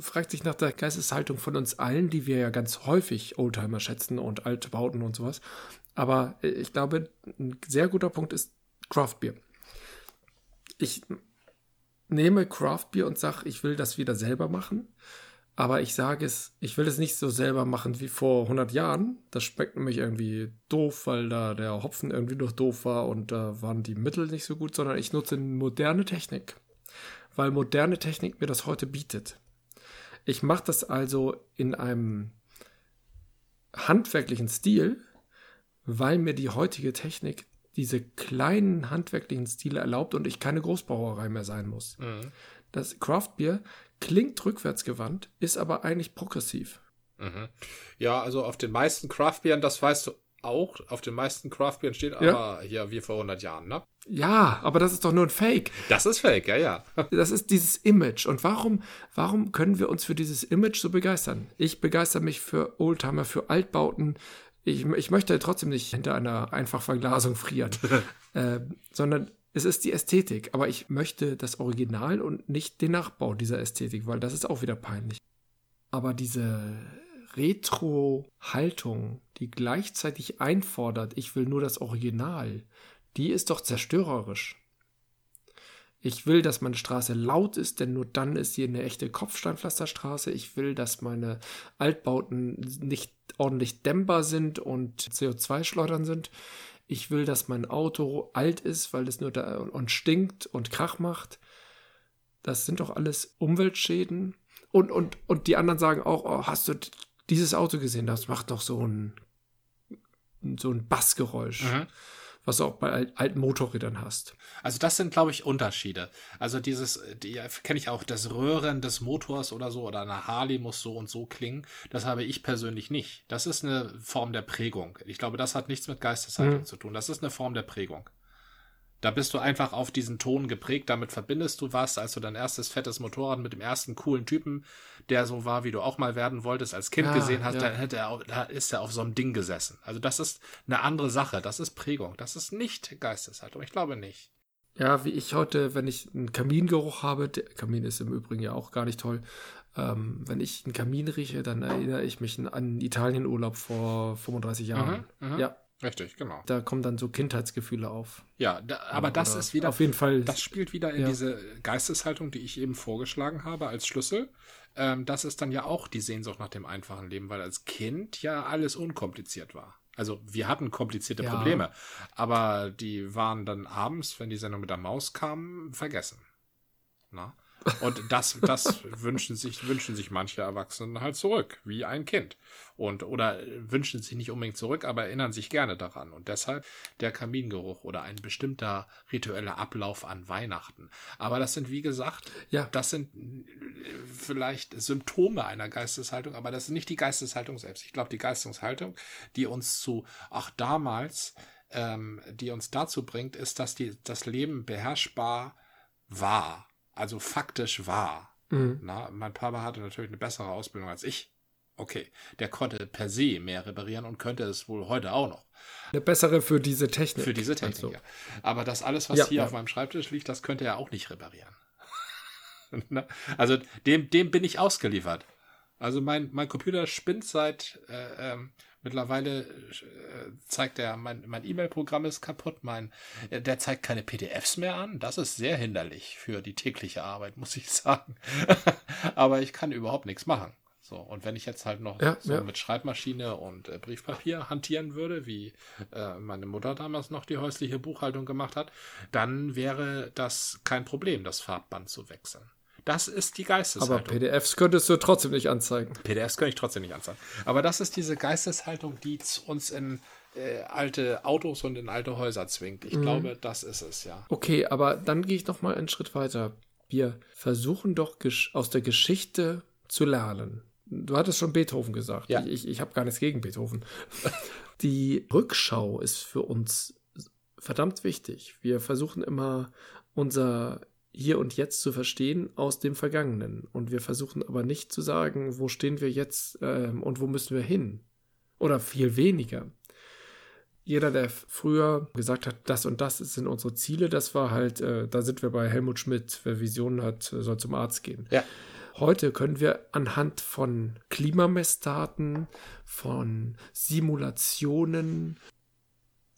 fragt sich nach der Geisteshaltung von uns allen, die wir ja ganz häufig Oldtimer schätzen und alte Bauten und sowas. Aber äh, ich glaube, ein sehr guter Punkt ist Craft Beer. Ich nehme Craft Beer und sage, ich will das wieder selber machen. Aber ich sage es, ich will es nicht so selber machen wie vor 100 Jahren. Das schmeckt nämlich irgendwie doof, weil da der Hopfen irgendwie noch doof war und da waren die Mittel nicht so gut, sondern ich nutze moderne Technik. Weil moderne Technik mir das heute bietet. Ich mache das also in einem handwerklichen Stil, weil mir die heutige Technik diese kleinen handwerklichen Stile erlaubt und ich keine Großbrauerei mehr sein muss. Mhm. Das Craftbier klingt rückwärtsgewandt, ist aber eigentlich progressiv. Mhm. Ja, also auf den meisten Craftbieren, das weißt du auch, auf den meisten Craftbieren steht ja. aber hier wie vor 100 Jahren, ne? Ja, aber das ist doch nur ein Fake. Das ist Fake, ja, ja. Das ist dieses Image. Und warum, warum können wir uns für dieses Image so begeistern? Ich begeister mich für Oldtimer, für Altbauten. ich, ich möchte trotzdem nicht hinter einer Einfachverglasung frieren, äh, sondern es ist die Ästhetik. Aber ich möchte das Original und nicht den Nachbau dieser Ästhetik, weil das ist auch wieder peinlich. Aber diese Retro-Haltung, die gleichzeitig einfordert, ich will nur das Original, die ist doch zerstörerisch. Ich will, dass meine Straße laut ist, denn nur dann ist sie eine echte Kopfsteinpflasterstraße. Ich will, dass meine Altbauten nicht ordentlich dämmbar sind und CO2-schleudern sind. Ich will, dass mein Auto alt ist, weil es nur da und stinkt und Krach macht. Das sind doch alles Umweltschäden. Und, und, und die anderen sagen auch, oh, hast du dieses Auto gesehen? Das macht doch so ein, so ein Bassgeräusch. Mhm was du auch bei alten Motorrädern hast. Also das sind, glaube ich, Unterschiede. Also dieses, die kenne ich auch, das Röhren des Motors oder so, oder eine Harley muss so und so klingen. Das habe ich persönlich nicht. Das ist eine Form der Prägung. Ich glaube, das hat nichts mit Geisteshaltung mhm. zu tun. Das ist eine Form der Prägung. Da bist du einfach auf diesen Ton geprägt, damit verbindest du was, als du dein erstes fettes Motorrad mit dem ersten coolen Typen, der so war, wie du auch mal werden wolltest, als Kind ja, gesehen hast, ja. dann hätte er, da ist er auf so einem Ding gesessen. Also das ist eine andere Sache, das ist Prägung, das ist nicht Geisteshaltung, ich glaube nicht. Ja, wie ich heute, wenn ich einen Kamingeruch habe, der Kamin ist im Übrigen ja auch gar nicht toll, ähm, wenn ich einen Kamin rieche, dann erinnere ich mich an Italienurlaub vor 35 Jahren. Mhm, mh. Ja, Richtig, genau. Da kommen dann so Kindheitsgefühle auf. Ja, da, aber Oder das ist wieder. Auf jeden Fall. Das spielt wieder in ja. diese Geisteshaltung, die ich eben vorgeschlagen habe als Schlüssel. Ähm, das ist dann ja auch die Sehnsucht nach dem einfachen Leben, weil als Kind ja alles unkompliziert war. Also wir hatten komplizierte ja. Probleme, aber die waren dann abends, wenn die Sendung mit der Maus kam, vergessen. Na? Und das, das wünschen sich, wünschen sich manche Erwachsenen halt zurück, wie ein Kind. Und, oder wünschen sich nicht unbedingt zurück, aber erinnern sich gerne daran. Und deshalb der Kamingeruch oder ein bestimmter ritueller Ablauf an Weihnachten. Aber das sind, wie gesagt, ja. das sind vielleicht Symptome einer Geisteshaltung, aber das ist nicht die Geisteshaltung selbst. Ich glaube, die Geisteshaltung, die uns zu, ach damals, ähm, die uns dazu bringt, ist, dass die, das Leben beherrschbar war also faktisch war. Mhm. Na, mein Papa hatte natürlich eine bessere Ausbildung als ich. Okay, der konnte per se mehr reparieren und könnte es wohl heute auch noch. Eine bessere für diese Technik. Für diese Technik, also. ja. Aber das alles, was ja, hier ja. auf meinem Schreibtisch liegt, das könnte er auch nicht reparieren. also dem, dem bin ich ausgeliefert. Also mein, mein Computer spinnt seit äh, ähm, Mittlerweile äh, zeigt er, mein, mein E-Mail-Programm ist kaputt, mein, äh, der zeigt keine PDFs mehr an. Das ist sehr hinderlich für die tägliche Arbeit, muss ich sagen. Aber ich kann überhaupt nichts machen. So, und wenn ich jetzt halt noch ja, so ja. mit Schreibmaschine und äh, Briefpapier hantieren würde, wie äh, meine Mutter damals noch die häusliche Buchhaltung gemacht hat, dann wäre das kein Problem, das Farbband zu wechseln. Das ist die Geisteshaltung. Aber PDFs könntest du trotzdem nicht anzeigen. PDFs könnte ich trotzdem nicht anzeigen. Aber das ist diese Geisteshaltung, die uns in äh, alte Autos und in alte Häuser zwingt. Ich mhm. glaube, das ist es, ja. Okay, aber dann gehe ich noch mal einen Schritt weiter. Wir versuchen doch aus der Geschichte zu lernen. Du hattest schon Beethoven gesagt. Ja. Ich, ich, ich habe gar nichts gegen Beethoven. Die Rückschau ist für uns verdammt wichtig. Wir versuchen immer unser hier und jetzt zu verstehen aus dem Vergangenen. Und wir versuchen aber nicht zu sagen, wo stehen wir jetzt ähm, und wo müssen wir hin. Oder viel weniger. Jeder, der früher gesagt hat, das und das sind unsere Ziele, das war halt, äh, da sind wir bei Helmut Schmidt, wer Visionen hat, soll zum Arzt gehen. Ja. Heute können wir anhand von Klimamessdaten, von Simulationen,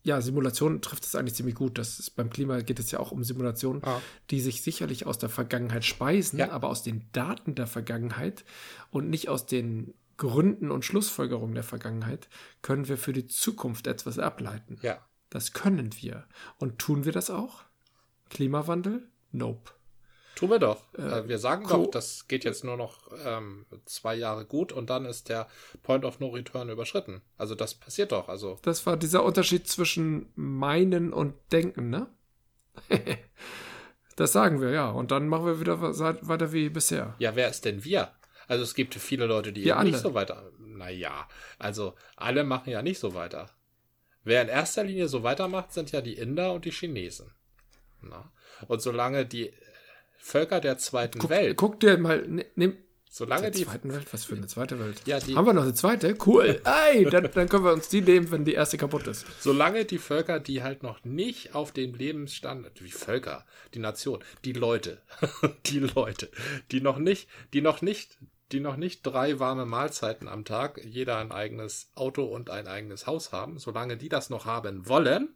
ja, Simulation trifft es eigentlich ziemlich gut. Das ist, beim Klima geht es ja auch um Simulationen, ah. die sich sicherlich aus der Vergangenheit speisen, ja. aber aus den Daten der Vergangenheit und nicht aus den Gründen und Schlussfolgerungen der Vergangenheit können wir für die Zukunft etwas ableiten. Ja. Das können wir. Und tun wir das auch? Klimawandel? Nope. Tun wir doch. Äh, wir sagen doch, das geht jetzt nur noch ähm, zwei Jahre gut und dann ist der Point of No Return überschritten. Also das passiert doch. Also das war dieser Unterschied zwischen meinen und denken, ne? das sagen wir ja. Und dann machen wir wieder weiter wie bisher. Ja, wer ist denn wir? Also es gibt viele Leute, die ja, nicht so weiter. Naja, also alle machen ja nicht so weiter. Wer in erster Linie so weitermacht, sind ja die Inder und die Chinesen. Na? Und solange die Völker der zweiten guck, Welt. Guck dir mal, nimm, Solange Der die. zweiten Welt? Was für eine zweite Welt? Ja, die- Haben wir noch eine zweite? Cool. Ey, dann, dann können wir uns die nehmen, wenn die erste kaputt ist. Solange die Völker, die halt noch nicht auf dem Lebensstandard, wie Völker, die Nation, die Leute, die Leute, die noch nicht, die noch nicht, die noch nicht drei warme Mahlzeiten am Tag, jeder ein eigenes Auto und ein eigenes Haus haben, solange die das noch haben wollen,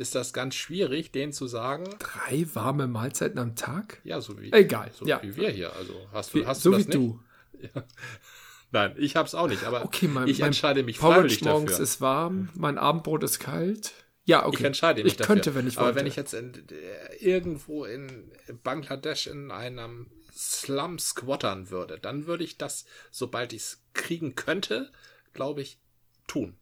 ist das ganz schwierig, denen zu sagen, Drei warme Mahlzeiten am Tag? ja, so wie, Egal, so ja. wie wir hier. Also hast du, hast so du wie das nicht? du. Nein, ich hab's auch nicht, aber Okay, mein, ich mein entscheide mich Porridge freiwillig morgens dafür. ist warm, mein Abendbrot ist kalt. Ja, okay. Ich entscheide mich Ich dafür. könnte, wenn ich Aber wollte. wenn ich jetzt in, äh, irgendwo in Bangladesch in einem Slum squattern würde, dann würde ich das, sobald ich es kriegen könnte, glaube ich, tun.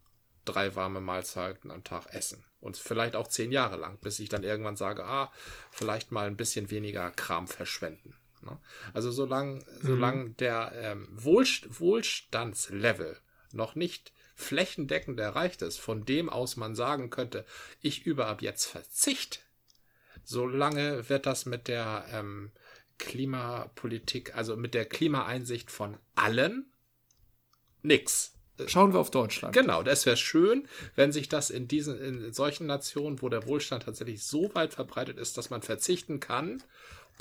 Drei warme Mahlzeiten am Tag essen. Und vielleicht auch zehn Jahre lang, bis ich dann irgendwann sage, ah, vielleicht mal ein bisschen weniger Kram verschwenden. ne? Also solange solang der ähm, Wohlst Wohlstandslevel noch nicht flächendeckend erreicht ist, von dem aus man sagen könnte, ich übe ab jetzt Verzicht, solange wird das mit der ähm, Klimapolitik, also mit der Klimaeinsicht von allen nix. Schauen wir auf Deutschland. Genau, das wäre schön, wenn sich das in diesen, in solchen Nationen, wo der Wohlstand tatsächlich so weit verbreitet ist, dass man verzichten kann,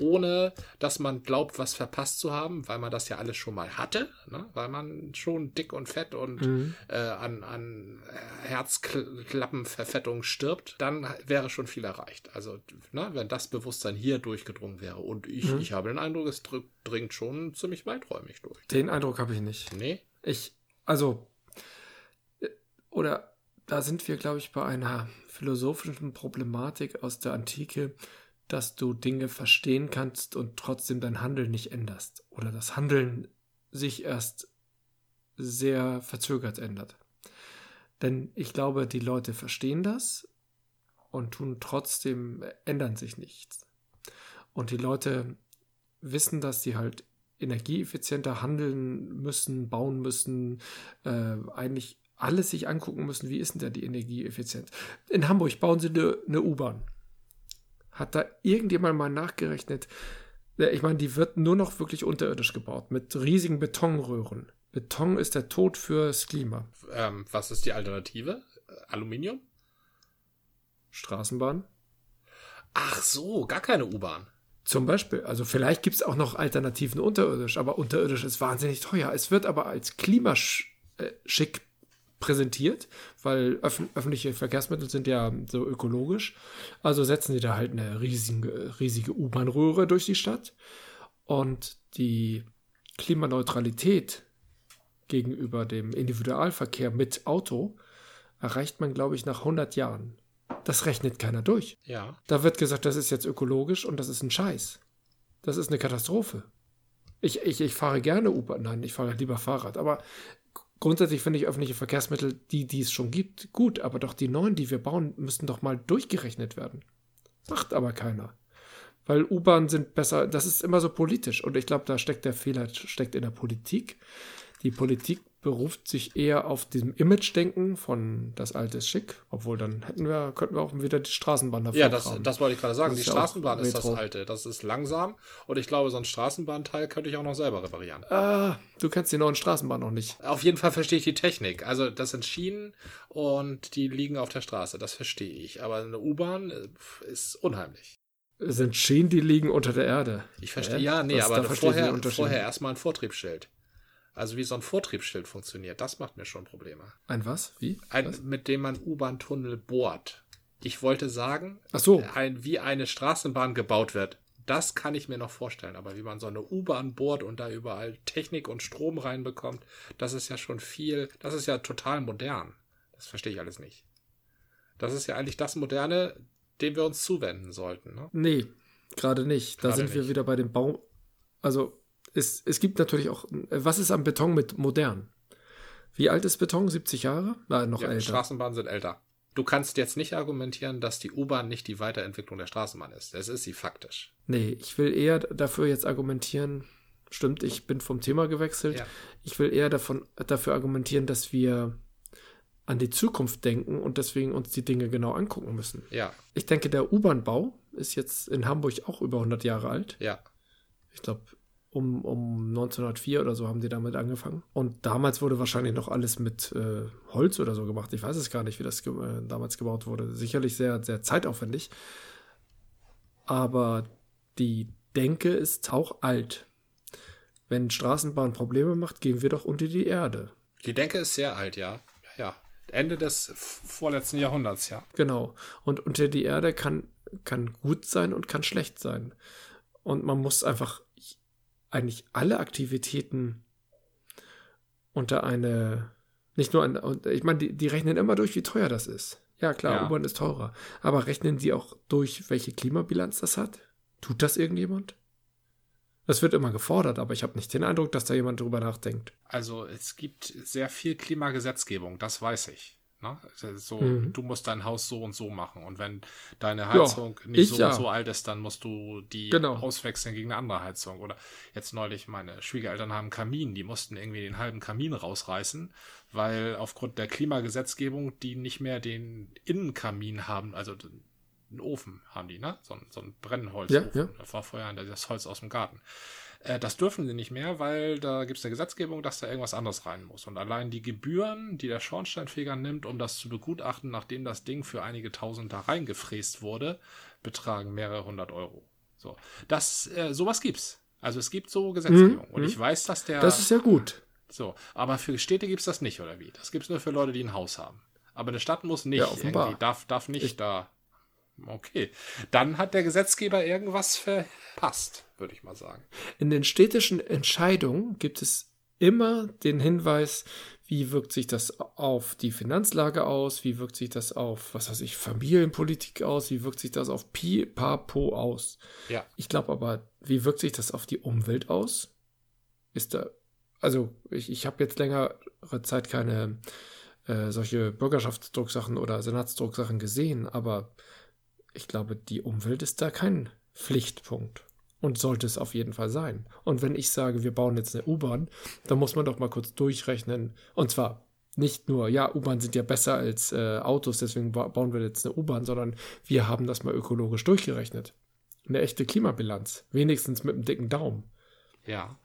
ohne dass man glaubt, was verpasst zu haben, weil man das ja alles schon mal hatte, ne? weil man schon dick und fett und äh, an, an äh, Herzklappenverfettung stirbt, dann wäre schon viel erreicht. Also, ne, wenn das Bewusstsein hier durchgedrungen wäre. Und ich, ich habe den Eindruck, es dr- dringt schon ziemlich weiträumig durch. Den Eindruck habe ich nicht. Nee? Ich, also, äh, oder da sind wir, glaube ich, bei einer philosophischen Problematik aus der Antike, dass du Dinge verstehen kannst und trotzdem dein Handeln nicht änderst. Oder das Handeln sich erst sehr verzögert ändert. Denn ich glaube, die Leute verstehen das und tun trotzdem, ändern sich nichts. Und die Leute wissen, dass sie halt energieeffizienter handeln müssen, bauen müssen, äh, eigentlich alles sich angucken müssen, wie ist denn da die Energieeffizienz. In Hamburg bauen sie eine, eine U-Bahn. Hat da irgendjemand mal nachgerechnet? Ich meine, die wird nur noch wirklich unterirdisch gebaut, mit riesigen Betonröhren. Beton ist der Tod fürs Klima. Ähm, was ist die Alternative? Aluminium? Straßenbahn Ach so, gar keine U-Bahn. Zum Beispiel. Also vielleicht gibt es auch noch Alternativen unterirdisch, aber unterirdisch ist wahnsinnig teuer. Es wird aber als klimaschick präsentiert, weil öff öffentliche Verkehrsmittel sind ja so ökologisch. Also setzen sie da halt eine riesige, riesige U-Bahn-Röhre durch die Stadt. Und die Klimaneutralität gegenüber dem Individualverkehr mit Auto erreicht man, glaube ich, nach 100 Jahren. Das rechnet keiner durch. Ja. Da wird gesagt, das ist jetzt ökologisch und das ist ein Scheiß. Das ist eine Katastrophe. Ich, ich, ich fahre gerne U-Bahn, nein, ich fahre lieber Fahrrad. Aber grundsätzlich finde ich öffentliche Verkehrsmittel, die, die es schon gibt, gut. Aber doch die neuen, die wir bauen, müssten doch mal durchgerechnet werden. Macht aber keiner. Weil U-Bahn sind besser, das ist immer so politisch. Und ich glaube, da steckt der Fehler, steckt in der Politik. Die Politik beruft sich eher auf diesem Image-Denken von das alte ist schick, obwohl dann hätten wir, könnten wir auch wieder die Straßenbahn dafür Ja, das, das wollte ich gerade sagen. Das Die Straßenbahn ist das alte. Das ist langsam. Und ich glaube, so ein Straßenbahnteil könnte ich auch noch selber reparieren. Ah, du kennst die neuen Straßenbahnen noch nicht. Auf jeden Fall verstehe ich die Technik. Also, das sind Schienen und die liegen auf der Straße. Das verstehe ich. Aber eine U-Bahn äh, ist unheimlich. Es sind Schienen, die liegen unter der Erde. Ich verstehe. Ja, nee, Was- aber vorher, vorher erstmal ein Vortriebsschild. Also, wie so ein Vortriebsschild funktioniert, das macht mir schon Probleme. Ein was? Wie? Ein, was? mit dem man U-Bahn-Tunnel bohrt. Ich wollte sagen, Ach so. ein, wie eine Straßenbahn gebaut wird. Das kann ich mir noch vorstellen. Aber wie man so eine U-Bahn bohrt und da überall Technik und Strom reinbekommt, das ist ja schon viel, das ist ja total modern. Das verstehe ich alles nicht. Das ist ja eigentlich das Moderne, dem wir uns zuwenden sollten. Ne? Nee, gerade nicht. Da Gerade sind wir nicht. wieder bei dem Bau. Also, es, es gibt natürlich auch. Was ist am Beton mit modern? Wie alt ist Beton? 70 Jahre? Nein, noch Ja, älter. Straßenbahnen sind älter. Du kannst jetzt nicht argumentieren, dass die U-Bahn nicht die Weiterentwicklung der Straßenbahn ist. Das ist sie faktisch. Nee, ich will eher dafür jetzt argumentieren. Stimmt, ich bin vom Thema gewechselt. Ja. Ich will eher davon, dafür argumentieren, dass wir an die Zukunft denken und deswegen uns die Dinge genau angucken müssen. Ja, Ich denke, der U-Bahn-Bau ist jetzt in Hamburg auch über 100 Jahre alt. ja. Ich glaube, um, um 1904 oder so haben die damit angefangen. Und damals wurde wahrscheinlich noch alles mit äh, Holz oder so gemacht. Ich weiß es gar nicht, wie das ge äh, damals gebaut wurde. Sicherlich sehr, sehr zeitaufwendig. Aber die Denke ist auch alt. Wenn Straßenbahn Probleme macht, gehen wir doch unter die Erde. Die Denke ist sehr alt, ja. Ja, Ende des vorletzten Jahrhunderts, ja. Genau. Und unter die Erde kann, kann gut sein und kann schlecht sein. Und man muss einfach eigentlich alle Aktivitäten unter eine, nicht nur an, ich meine, die, die rechnen immer durch, wie teuer das ist. Ja, klar, ja. U-Bahn ist teurer. Aber rechnen die auch durch, welche Klimabilanz das hat? Tut das irgendjemand? Das wird immer gefordert, aber ich habe nicht den Eindruck, dass da jemand drüber nachdenkt. Also es gibt sehr viel Klimagesetzgebung, das weiß ich. Ne? So, mhm. du musst dein Haus so und so machen. Und wenn deine Heizung ja, nicht so ja. und so alt ist, dann musst du die genau. auswechseln gegen eine andere Heizung. Oder jetzt neulich, meine Schwiegereltern haben einen Kamin, die mussten irgendwie den halben Kamin rausreißen, weil aufgrund der Klimagesetzgebung die nicht mehr den Innenkamin haben, also einen Ofen haben die, ne? So, so ein Brennholzofen. Ja, ja. Das war vorher das Holz aus dem Garten. Äh, das dürfen sie nicht mehr, weil da gibt es eine Gesetzgebung, dass da irgendwas anderes rein muss. Und allein die Gebühren, die der Schornsteinfeger nimmt, um das zu begutachten, nachdem das Ding für einige Tausend da reingefräst wurde, betragen mehrere hundert Euro. So, das, äh, sowas gibt's. Also es gibt so Gesetzgebung. Mhm. Und ich mhm. weiß, dass der. Das ist ja gut. So, aber für Städte gibt es das nicht, oder wie? Das gibt es nur für Leute, die ein Haus haben. Aber eine Stadt muss nicht, ja, irgendwie, darf, darf nicht ich, da Okay, dann hat der Gesetzgeber irgendwas verpasst, würde ich mal sagen. In den städtischen Entscheidungen gibt es immer den Hinweis, wie wirkt sich das auf die Finanzlage aus, wie wirkt sich das auf, was weiß ich, Familienpolitik aus, wie wirkt sich das auf Pi, Pa, Po aus. Ja. Ich glaube aber, wie wirkt sich das auf die Umwelt aus? Ist da, also ich, ich habe jetzt längere Zeit keine äh, solche Bürgerschaftsdrucksachen oder Senatsdrucksachen gesehen, aber ich glaube, die Umwelt ist da kein Pflichtpunkt. Und sollte es auf jeden Fall sein. Und wenn ich sage, wir bauen jetzt eine U-Bahn, dann muss man doch mal kurz durchrechnen. Und zwar nicht nur, ja, U-Bahn sind ja besser als äh, Autos, deswegen bauen wir jetzt eine U-Bahn, sondern wir haben das mal ökologisch durchgerechnet. Eine echte Klimabilanz. Wenigstens mit einem dicken Daumen. Ja.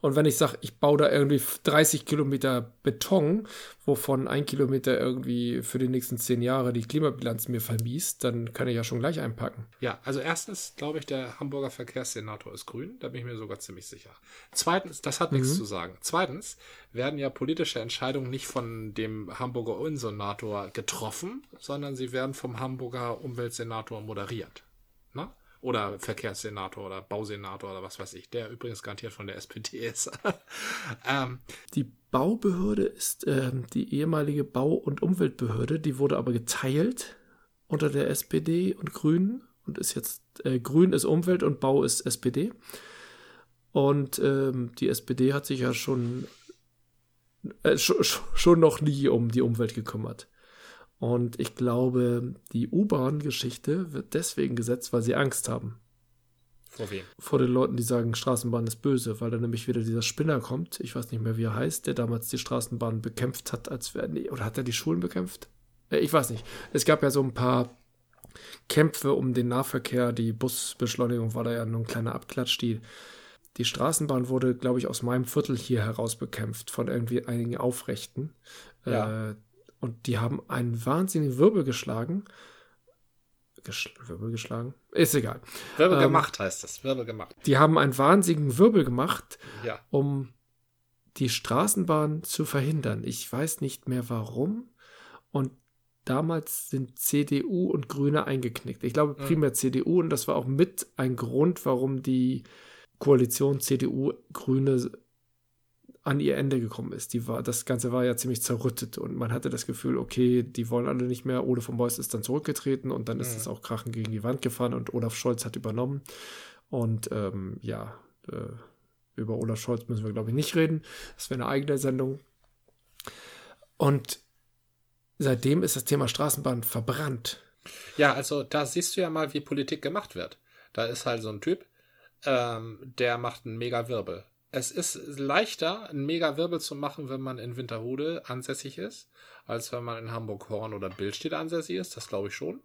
Und wenn ich sage, ich baue da irgendwie 30 Kilometer Beton, wovon ein Kilometer irgendwie für die nächsten zehn Jahre die Klimabilanz mir vermiest, dann kann ich ja schon gleich einpacken. Ja, also erstens glaube ich, der Hamburger Verkehrssenator ist grün, da bin ich mir sogar ziemlich sicher. Zweitens, das hat mhm. nichts zu sagen. Zweitens werden ja politische Entscheidungen nicht von dem Hamburger Innensenator getroffen, sondern sie werden vom Hamburger Umweltsenator moderiert. Oder Verkehrssenator oder Bausenator oder was weiß ich, der übrigens garantiert von der SPD ist. ähm, die Baubehörde ist ähm, die ehemalige Bau- und Umweltbehörde, die wurde aber geteilt unter der SPD und Grünen und ist jetzt, äh, Grün ist Umwelt und Bau ist SPD. Und ähm, die SPD hat sich ja schon, äh, schon, schon noch nie um die Umwelt gekümmert. Und ich glaube, die U-Bahn-Geschichte wird deswegen gesetzt, weil sie Angst haben. Vor wem? Vor den Leuten, die sagen, Straßenbahn ist böse, weil dann nämlich wieder dieser Spinner kommt, ich weiß nicht mehr, wie er heißt, der damals die Straßenbahn bekämpft hat, als wäre, nee, oder hat er die Schulen bekämpft? Äh, ich weiß nicht. Es gab ja so ein paar Kämpfe um den Nahverkehr, die Busbeschleunigung war da ja nur ein kleiner Abklatsch, die die Straßenbahn wurde, glaube ich, aus meinem Viertel hier heraus bekämpft von irgendwie einigen Aufrechten. Ja. Äh, und die haben einen wahnsinnigen Wirbel geschlagen. Geschl Wirbel geschlagen? Ist egal. Wirbel ähm, gemacht heißt das. Wirbel gemacht. Die haben einen wahnsinnigen Wirbel gemacht, ja. um die Straßenbahn zu verhindern. Ich weiß nicht mehr warum. Und damals sind CDU und Grüne eingeknickt. Ich glaube mhm. primär mhm. CDU und das war auch mit ein Grund, warum die Koalition CDU-Grüne an ihr Ende gekommen ist. Die war, das Ganze war ja ziemlich zerrüttet und man hatte das Gefühl, okay, die wollen alle nicht mehr. Ole von Beuys ist dann zurückgetreten und dann ist es auch krachen gegen die Wand gefahren und Olaf Scholz hat übernommen. Und ähm, ja, äh, über Olaf Scholz müssen wir, glaube ich, nicht reden. Das wäre eine eigene Sendung. Und seitdem ist das Thema Straßenbahn verbrannt. Ja, also da siehst du ja mal, wie Politik gemacht wird. Da ist halt so ein Typ, ähm, der macht einen mega Wirbel es ist leichter, einen Mega-Wirbel zu machen, wenn man in Winterhude ansässig ist, als wenn man in Hamburg-Horn oder Billstedt ansässig ist. Das glaube ich schon.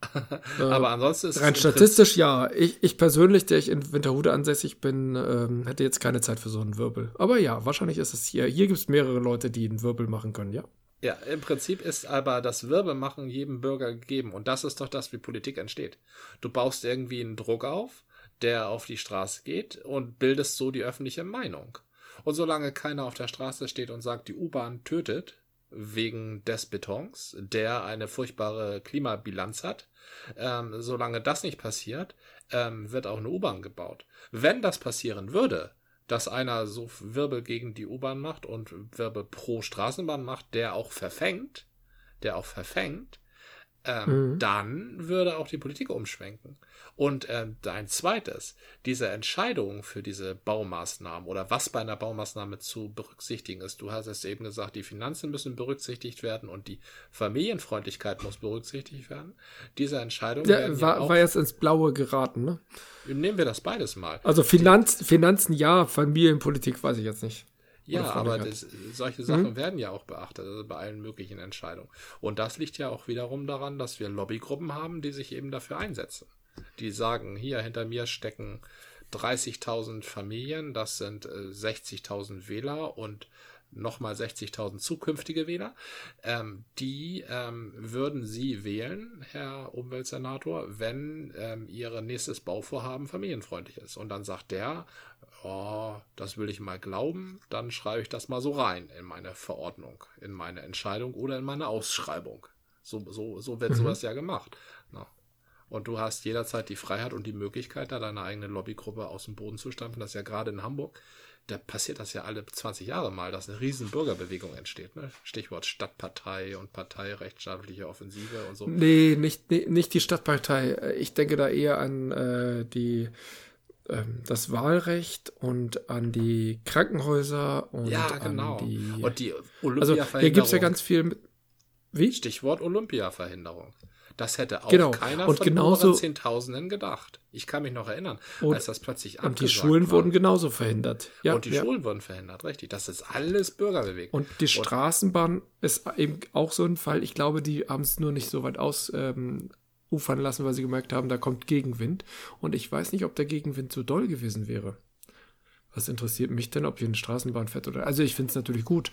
Aber ansonsten ist Rein statistisch ja. Ich, ich persönlich, der ich in Winterhude ansässig bin, ähm, hätte jetzt keine Zeit für so einen Wirbel. Aber ja, wahrscheinlich ist es hier. Hier gibt es mehrere Leute, die einen Wirbel machen können, ja. Ja, im Prinzip ist aber das Wirbelmachen jedem Bürger gegeben. Und das ist doch das, wie Politik entsteht. Du baust irgendwie einen Druck auf, der auf die Straße geht und bildest so die öffentliche Meinung. Und solange keiner auf der Straße steht und sagt, die U-Bahn tötet wegen des Betons, der eine furchtbare Klimabilanz hat, ähm, solange das nicht passiert, ähm, wird auch eine U-Bahn gebaut. Wenn das passieren würde, dass einer so Wirbel gegen die U-Bahn macht und Wirbel pro Straßenbahn macht, der auch verfängt, der auch verfängt, ähm, mhm. dann würde auch die Politik umschwenken. Und ähm, ein zweites, diese Entscheidung für diese Baumaßnahmen oder was bei einer Baumaßnahme zu berücksichtigen ist. Du hast es eben gesagt, die Finanzen müssen berücksichtigt werden und die Familienfreundlichkeit muss berücksichtigt werden. Diese Entscheidung ja, war, ja war jetzt ins Blaue geraten, ne? Nehmen wir das beides mal. Also Finanz, Finanzen ja, Familienpolitik weiß ich jetzt nicht. Ja, aber das, solche Sachen mhm. werden ja auch beachtet, also bei allen möglichen Entscheidungen. Und das liegt ja auch wiederum daran, dass wir Lobbygruppen haben, die sich eben dafür einsetzen die sagen, hier hinter mir stecken 30.000 Familien, das sind äh, 60.000 Wähler und nochmal 60.000 zukünftige Wähler, ähm, die ähm, würden Sie wählen, Herr Umweltsenator, wenn ähm, Ihr nächstes Bauvorhaben familienfreundlich ist. Und dann sagt der, oh, das will ich mal glauben, dann schreibe ich das mal so rein in meine Verordnung, in meine Entscheidung oder in meine Ausschreibung. So, so, so wird mhm. sowas ja gemacht. Na. Und du hast jederzeit die Freiheit und die Möglichkeit, da deine eigene Lobbygruppe aus dem Boden zu stampfen. Das ist ja gerade in Hamburg, da passiert das ja alle 20 Jahre mal, dass eine riesen Bürgerbewegung entsteht. Ne? Stichwort Stadtpartei und Partei, rechtsstaatliche Offensive und so. Nee, nicht, nee, nicht die Stadtpartei. Ich denke da eher an äh, die ähm, das Wahlrecht und an die Krankenhäuser und ja, genau. an die. Und die Olympiaverhinderung. Also hier gibt es ja ganz viel. Wie? Stichwort Olympiaverhinderung. Das hätte auch genau. keiner und von genauso, Zehntausenden gedacht. Ich kann mich noch erinnern, und, als das plötzlich Und die Schulen war. wurden genauso verhindert. Ja, und die ja. Schulen wurden verhindert, richtig. Das ist alles Bürgerbewegung. Und die und, Straßenbahn ist eben auch so ein Fall. Ich glaube, die haben es nur nicht so weit aus ähm, ufern lassen, weil sie gemerkt haben, da kommt Gegenwind. Und ich weiß nicht, ob der Gegenwind so doll gewesen wäre. Was interessiert mich denn, ob hier eine Straßenbahn fährt oder. Also ich finde es natürlich gut,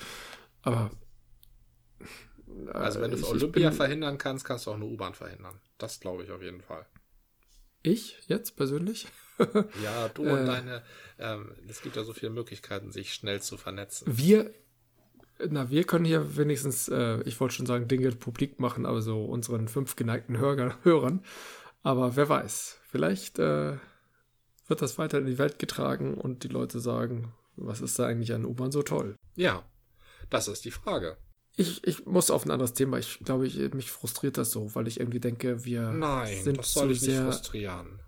aber also wenn du es Olympia bin, verhindern kannst, kannst du auch eine U-Bahn verhindern. Das glaube ich auf jeden Fall. Ich jetzt persönlich? ja, du und äh, deine. Ähm, es gibt ja so viele Möglichkeiten, sich schnell zu vernetzen. Wir, na, wir können hier wenigstens, äh, ich wollte schon sagen, Dinge publik machen, aber so unseren fünf geneigten Hörern. Hörern. Aber wer weiß, vielleicht äh, wird das weiter in die Welt getragen und die Leute sagen, was ist da eigentlich an U-Bahn so toll? Ja, das ist die Frage. Ich, ich muss auf ein anderes Thema. Ich glaube, ich, mich frustriert das so, weil ich irgendwie denke, wir Nein, sind das soll so sehr, nicht frustrieren.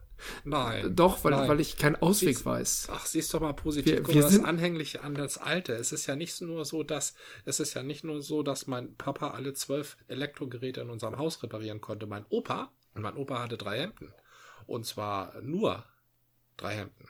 Nein. Doch, weil, nein. weil ich keinen Ausweg siehst, weiß. Ach, siehst doch mal positiv. Wir, wir sind anhänglich an das Alte. Es ist ja nicht nur so, dass es ist ja nicht nur so, dass mein Papa alle zwölf Elektrogeräte in unserem Haus reparieren konnte. Mein Opa und mein Opa hatte drei Hemden und zwar nur drei Hemden.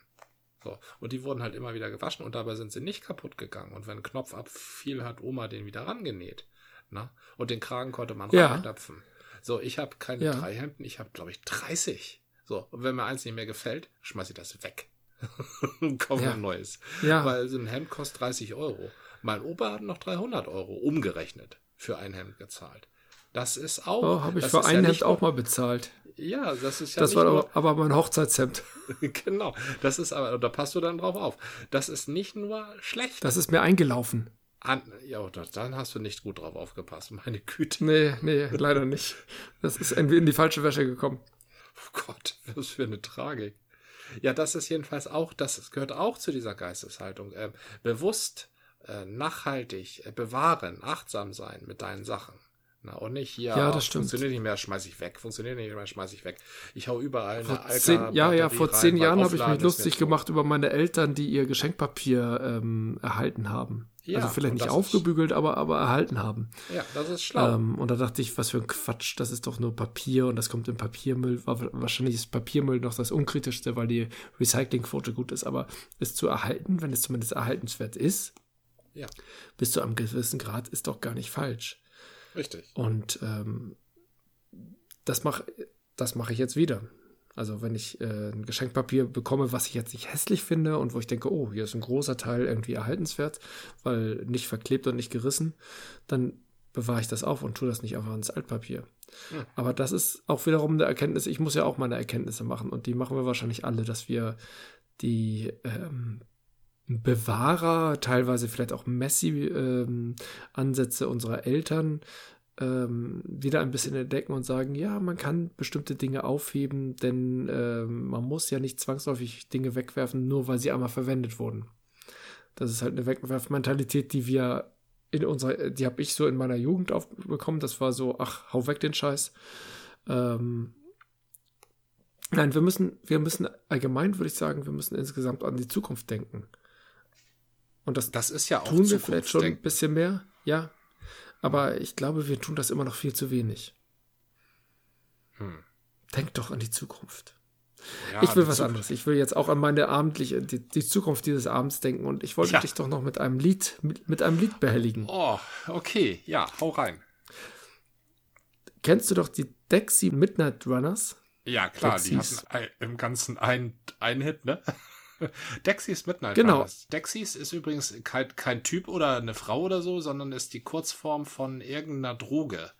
So. Und die wurden halt immer wieder gewaschen und dabei sind sie nicht kaputt gegangen. Und wenn ein Knopf abfiel, hat Oma den wieder rangenäht. Na? Und den Kragen konnte man ja. ranknöpfen. So, ich habe keine ja. drei Hemden, ich habe, glaube ich, 30. So, und wenn mir eins nicht mehr gefällt, schmeiße ich das weg. und kaufe ja. ein neues. Ja. Weil so ein Hemd kostet 30 Euro. Mein Opa hat noch 300 Euro umgerechnet für ein Hemd gezahlt. Das ist auch. Oh, habe ich für ein ja Hemd auch mal bezahlt. Ja, das ist ja. Das war nur, aber mein Hochzeitshemd. genau. Das ist aber, da passt du dann drauf auf. Das ist nicht nur schlecht. Das ist mir eingelaufen. An, ja, dann hast du nicht gut drauf aufgepasst, meine Güte. Nee, nee, leider nicht. Das ist irgendwie in die falsche Wäsche gekommen. Oh Gott, was für eine Tragik. Ja, das ist jedenfalls auch, das gehört auch zu dieser Geisteshaltung. Äh, bewusst, äh, nachhaltig, äh, bewahren, achtsam sein mit deinen Sachen. Na, und nicht hier, ja, das stimmt. funktioniert nicht mehr, schmeiß ich weg, funktioniert nicht mehr, schmeiß ich weg. Ich hau überall vor eine zehn, Ja, ja, vor zehn rein, Jahren habe ich mich lustig gemacht über meine Eltern, die ihr Geschenkpapier ähm, erhalten haben. Ja, also vielleicht nicht aufgebügelt, aber, aber erhalten haben. Ja, das ist schlau. Ähm, und da dachte ich, was für ein Quatsch, das ist doch nur Papier und das kommt in Papiermüll. Wahrscheinlich ist Papiermüll noch das unkritischste, weil die Recyclingquote gut ist, aber es zu erhalten, wenn es zumindest erhaltenswert ist, ja. bis zu einem gewissen Grad, ist doch gar nicht falsch. Richtig. Und ähm, das macht, das mache ich jetzt wieder. Also wenn ich äh, ein Geschenkpapier bekomme, was ich jetzt nicht hässlich finde und wo ich denke, oh, hier ist ein großer Teil irgendwie erhaltenswert, weil nicht verklebt und nicht gerissen, dann bewahre ich das auf und tue das nicht einfach ins Altpapier. Ja. Aber das ist auch wiederum eine Erkenntnis. Ich muss ja auch meine Erkenntnisse machen und die machen wir wahrscheinlich alle, dass wir die ähm, Bewahrer, teilweise vielleicht auch Messi-Ansätze ähm, unserer Eltern ähm, wieder ein bisschen entdecken und sagen, ja, man kann bestimmte Dinge aufheben, denn ähm, man muss ja nicht zwangsläufig Dinge wegwerfen, nur weil sie einmal verwendet wurden. Das ist halt eine Wegwerfmentalität, die wir in unserer, die habe ich so in meiner Jugend aufbekommen. Das war so, ach, hau weg den Scheiß. Ähm, nein, wir müssen, wir müssen allgemein, würde ich sagen, wir müssen insgesamt an die Zukunft denken. Und das, das ist ja auch tun wir vielleicht schon ein bisschen mehr, ja. Aber ich glaube, wir tun das immer noch viel zu wenig. Hm. Denk doch an die Zukunft. Ja, ich will was Zukunft. anderes. Ich will jetzt auch an meine abendliche, die, die Zukunft dieses Abends denken und ich wollte ja. dich doch noch mit einem Lied, mit, mit einem Lied behelligen. Oh, okay, ja, hau rein. Kennst du doch die Dexy Midnight Runners? Ja, klar, Dexys. die hatten im Ganzen einen Hit, ne? Dexys Midnight genau. Runners. Dexys ist übrigens kein, kein Typ oder eine Frau oder so, sondern ist die Kurzform von irgendeiner Droge.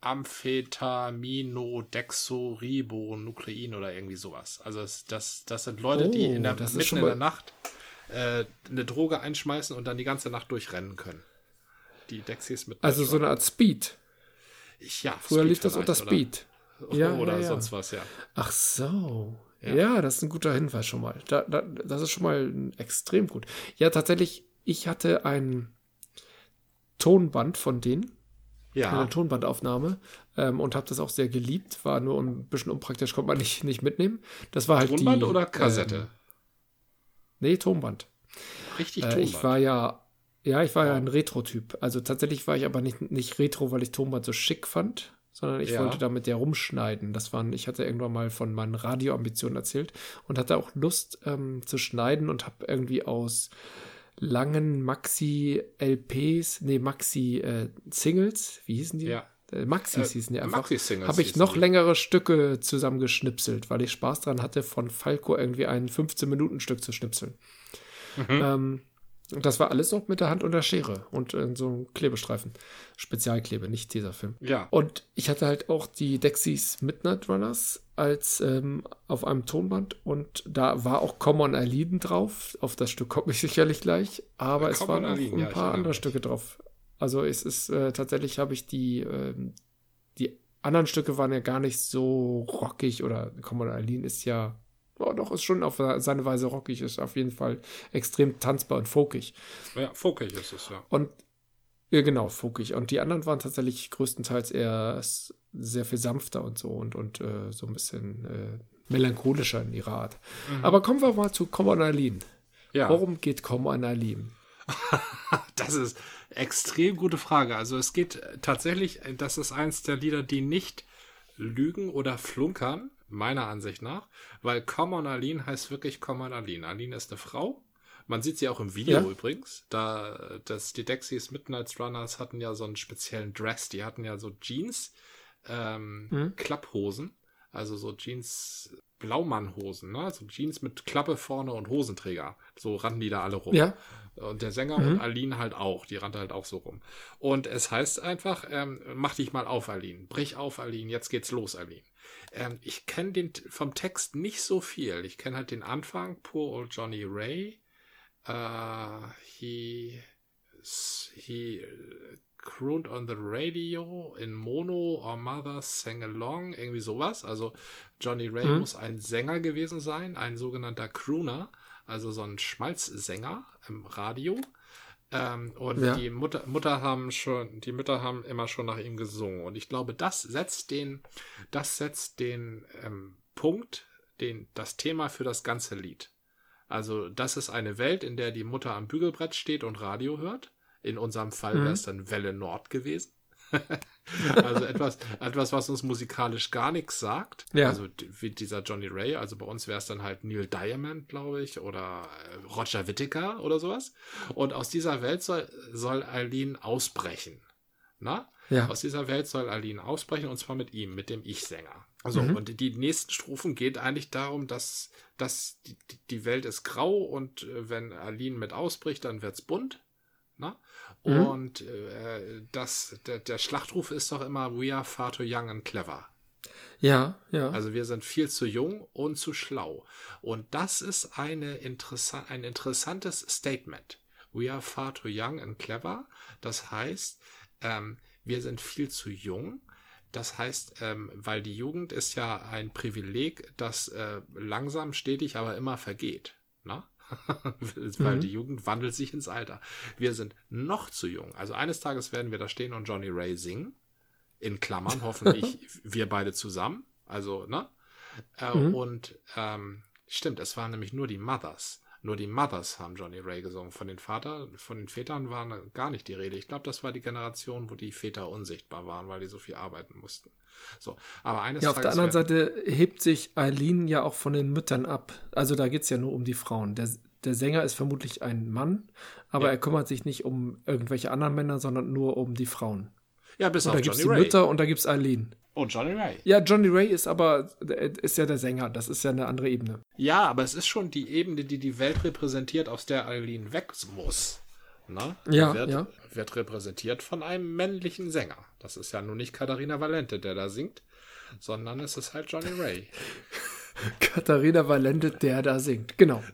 Amphetamino-Dexoribonuklein oder irgendwie sowas. Also das, das, das sind Leute, oh, die in der, mitten in der Nacht äh, eine Droge einschmeißen und dann die ganze Nacht durchrennen können. Die Dexys mit. Also so eine Art Speed. Ja, Früher Speed lief das unter Speed. Oder, ja, oder ja, ja. sonst was, ja. Ach so. Ja. ja. das ist ein guter Hinweis schon mal. Da, da, das ist schon mal extrem gut. Ja, tatsächlich, ich hatte ein Tonband von denen ja. eine Tonbandaufnahme ähm, und habe das auch sehr geliebt. War nur ein bisschen unpraktisch, konnte man nicht, nicht mitnehmen. Das war halt Tonband die, oder Kassette? Ähm, nee, Tonband. Richtig Tonband. Äh, ich war ja, ja, ich war ja ein Retro-Typ. Also tatsächlich war ich aber nicht, nicht Retro, weil ich Tonband so schick fand, sondern ich ja. wollte damit ja rumschneiden. Das waren, ich hatte irgendwann mal von meinen Radioambitionen erzählt und hatte auch Lust ähm, zu schneiden und habe irgendwie aus langen Maxi-LPs, nee, Maxi-Singles, äh, wie hießen die? Ja. Äh, Maxis äh, hießen die einfach. Maxi-Singles. Habe ich noch die. längere Stücke zusammengeschnipselt, weil ich Spaß dran hatte, von Falco irgendwie ein 15-Minuten-Stück zu schnipseln. Mhm. Ähm, das war alles noch mit der Hand und der Schere und in so einem Klebestreifen. Spezialklebe, nicht Tesafilm. Ja. Und ich hatte halt auch die Dexys Midnight Runners als ähm, auf einem Tonband und da war auch Common Aliden drauf. Auf das Stück komme ich sicherlich gleich, aber ja, es waren auch ein ja, paar andere Stücke drauf. Also es ist äh, tatsächlich habe ich die äh, die anderen Stücke waren ja gar nicht so rockig oder Common Alin ist ja ja, doch, ist schon auf seine Weise rockig, ist auf jeden Fall extrem tanzbar und folkig. Ja, folkig ist es, ja. Und ja, genau, folkig. Und die anderen waren tatsächlich größtenteils eher sehr viel sanfter und so und, und äh, so ein bisschen äh, melancholischer in ihrer Art. Mhm. Aber kommen wir mal zu Common Aline. Ja. Worum geht Common Aline? das ist extrem gute Frage. Also es geht tatsächlich, das ist eins der Lieder, die nicht lügen oder flunkern, meiner Ansicht nach, weil Common Aline heißt wirklich Common Aline. Aline ist eine Frau. Man sieht sie auch im Video ja. übrigens. Da, das, die Dexys Midnight Runners hatten ja so einen speziellen Dress. Die hatten ja so Jeans, ähm, mhm. Klapphosen. Also so Jeans, Blaumannhosen, ne? So Jeans mit Klappe vorne und Hosenträger. So rannten die da alle rum. Ja. Und der Sänger mhm. und Aline halt auch. Die rannte halt auch so rum. Und es heißt einfach, ähm, mach dich mal auf, Aline. Brich auf, Aline. Jetzt geht's los, Aline. Ähm, ich kenne den vom Text nicht so viel. Ich kenne halt den Anfang, Poor Old Johnny Ray. Uh, he, he crooned on the radio in Mono or Mother sang along, irgendwie sowas. Also Johnny Ray mhm. muss ein Sänger gewesen sein, ein sogenannter Crooner, also so ein Schmalzsänger im Radio. Ähm, und ja. die Mutter, Mutter haben schon, die Mütter haben immer schon nach ihm gesungen. Und ich glaube, das setzt den, das setzt den ähm, Punkt, den, das Thema für das ganze Lied. Also, das ist eine Welt, in der die Mutter am Bügelbrett steht und Radio hört. In unserem Fall wäre es mhm. dann Welle Nord gewesen. also etwas, etwas, was uns musikalisch gar nichts sagt. Ja. Also wie dieser Johnny Ray. Also bei uns wäre es dann halt Neil Diamond, glaube ich, oder äh, Roger Whittaker oder sowas. Und aus dieser Welt soll, soll Aline ausbrechen. Na? Ja. Aus dieser Welt soll Aline ausbrechen und zwar mit ihm, mit dem Ich-Sänger. Also, mhm. und die nächsten Strophen geht eigentlich darum, dass, dass die, die Welt ist grau und äh, wenn Aline mit ausbricht, dann wird's bunt. Ne? Mhm. Und äh, das, der, der Schlachtruf ist doch immer We are far too young and clever. Ja, ja. Also wir sind viel zu jung und zu schlau. Und das ist eine interessa ein interessantes Statement. We are far too young and clever. Das heißt, ähm, wir sind viel zu jung. Das heißt, ähm, weil die Jugend ist ja ein Privileg, das äh, langsam, stetig, aber immer vergeht. Weil mhm. die Jugend wandelt sich ins Alter. Wir sind noch zu jung. Also eines Tages werden wir da stehen und Johnny Ray singen. In Klammern, hoffentlich wir beide zusammen. Also, ne? Äh, mhm. Und ähm, stimmt, es waren nämlich nur die Mothers. Nur die Mothers haben Johnny Ray gesungen. Von den Vater, von den Vätern waren gar nicht die Rede. Ich glaube, das war die Generation, wo die Väter unsichtbar waren, weil die so viel arbeiten mussten. So, aber eines Ja, auf der anderen Seite hebt sich Eileen ja auch von den Müttern ab. Also da geht es ja nur um die Frauen. Der, der Sänger ist vermutlich ein Mann, aber ja. er kümmert sich nicht um irgendwelche anderen Männer, sondern nur um die Frauen. Ja, bis und auf da gibt es die Mütter und da gibt es Eileen. Und Johnny Ray. Ja, Johnny Ray ist aber ist ja der Sänger. Das ist ja eine andere Ebene. Ja, aber es ist schon die Ebene, die die Welt repräsentiert, aus der Eileen weg muss. Na? Ja, wird, ja. Wird repräsentiert von einem männlichen Sänger. Das ist ja nun nicht Katharina Valente, der da singt, sondern es ist halt Johnny Ray. Katharina Valente, der da singt. Genau.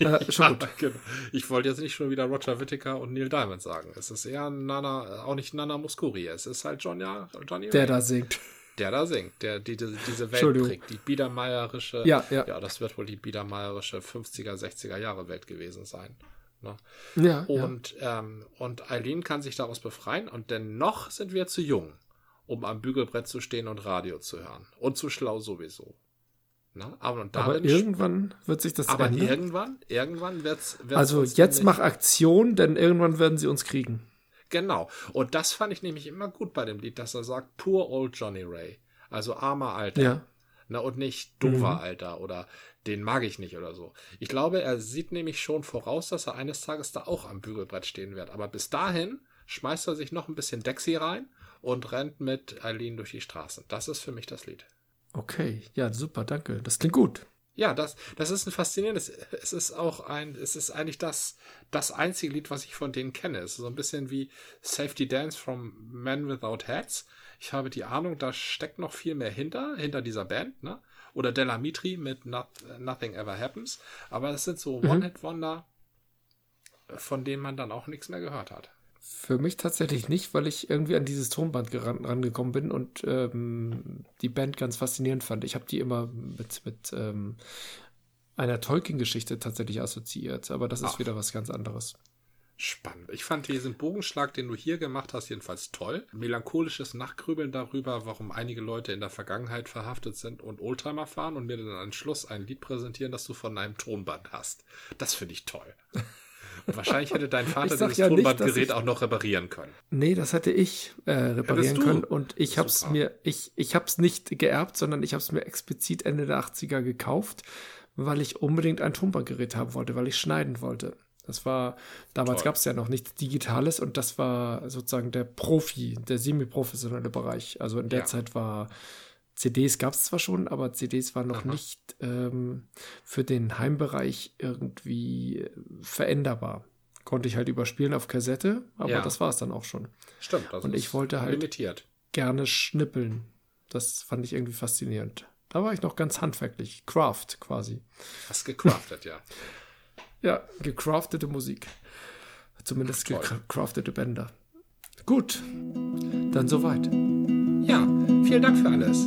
Äh, schon ja, gut. Genau. Ich wollte jetzt nicht schon wieder Roger Whittaker und Neil Diamond sagen. Es ist eher Nana, auch nicht Nana Muscuri. Es ist halt John, ja, Johnny Der Ray. da singt. Der da singt, der die, die diese Welt trägt. Die biedermeierische, ja, ja. ja, das wird wohl die biedermeierische 50er, 60er Jahre Welt gewesen sein. Ne? Ja, und, ja. Ähm, und Eileen kann sich daraus befreien und dennoch sind wir zu jung, um am Bügelbrett zu stehen und Radio zu hören. Und zu schlau sowieso. Na, aber, aber irgendwann wird sich das aber ändern. irgendwann, irgendwann wird's, wird's Also jetzt mach Aktion, denn irgendwann werden sie uns kriegen. Genau. Und das fand ich nämlich immer gut bei dem Lied, dass er sagt, poor old Johnny Ray. Also armer Alter. Ja. Na, und nicht doofer mhm. Alter oder den mag ich nicht oder so. Ich glaube, er sieht nämlich schon voraus, dass er eines Tages da auch am Bügelbrett stehen wird. Aber bis dahin schmeißt er sich noch ein bisschen Dexy rein und rennt mit Eileen durch die Straßen. Das ist für mich das Lied. Okay, ja, super, danke. Das klingt gut. Ja, das, das ist ein faszinierendes. Es ist auch ein, es ist eigentlich das, das einzige Lied, was ich von denen kenne. Es ist so ein bisschen wie Safety Dance from Men Without Hats. Ich habe die Ahnung, da steckt noch viel mehr hinter, hinter dieser Band, ne? Oder Della Mitri mit Not, Nothing Ever Happens. Aber es sind so mhm. One-Hit-Wonder, von denen man dann auch nichts mehr gehört hat. Für mich tatsächlich nicht, weil ich irgendwie an dieses Tonband rangekommen bin und ähm, die Band ganz faszinierend fand. Ich habe die immer mit, mit ähm, einer Tolkien-Geschichte tatsächlich assoziiert, aber das ist Ach. wieder was ganz anderes. Spannend. Ich fand diesen Bogenschlag, den du hier gemacht hast, jedenfalls toll. Melancholisches Nachgrübeln darüber, warum einige Leute in der Vergangenheit verhaftet sind und Oldtimer fahren und mir dann am Schluss ein Lied präsentieren, das du von einem Tonband hast. Das finde ich toll. Wahrscheinlich hätte dein Vater dieses ja Tonbandgerät auch noch reparieren können. Nee, das hätte ich äh, reparieren können und ich habe es mir, ich, ich habe es nicht geerbt, sondern ich habe es mir explizit Ende der 80er gekauft, weil ich unbedingt ein Tonbandgerät haben wollte, weil ich schneiden wollte. Das war, damals gab es ja noch nichts Digitales und das war sozusagen der Profi, der semi-professionelle Bereich. Also in der ja. Zeit war CDs gab es zwar schon, aber CDs waren noch Aha. nicht ähm, für den Heimbereich irgendwie äh, veränderbar. Konnte ich halt überspielen auf Kassette, aber ja. das war es dann auch schon. Stimmt. Und ich wollte halt limitiert. gerne schnippeln. Das fand ich irgendwie faszinierend. Da war ich noch ganz handwerklich. Craft quasi. Hast gecraftet, ja. Ja, gecraftete Musik. Zumindest gecraftete Bänder. Gut, dann soweit. Ja, vielen Dank für alles.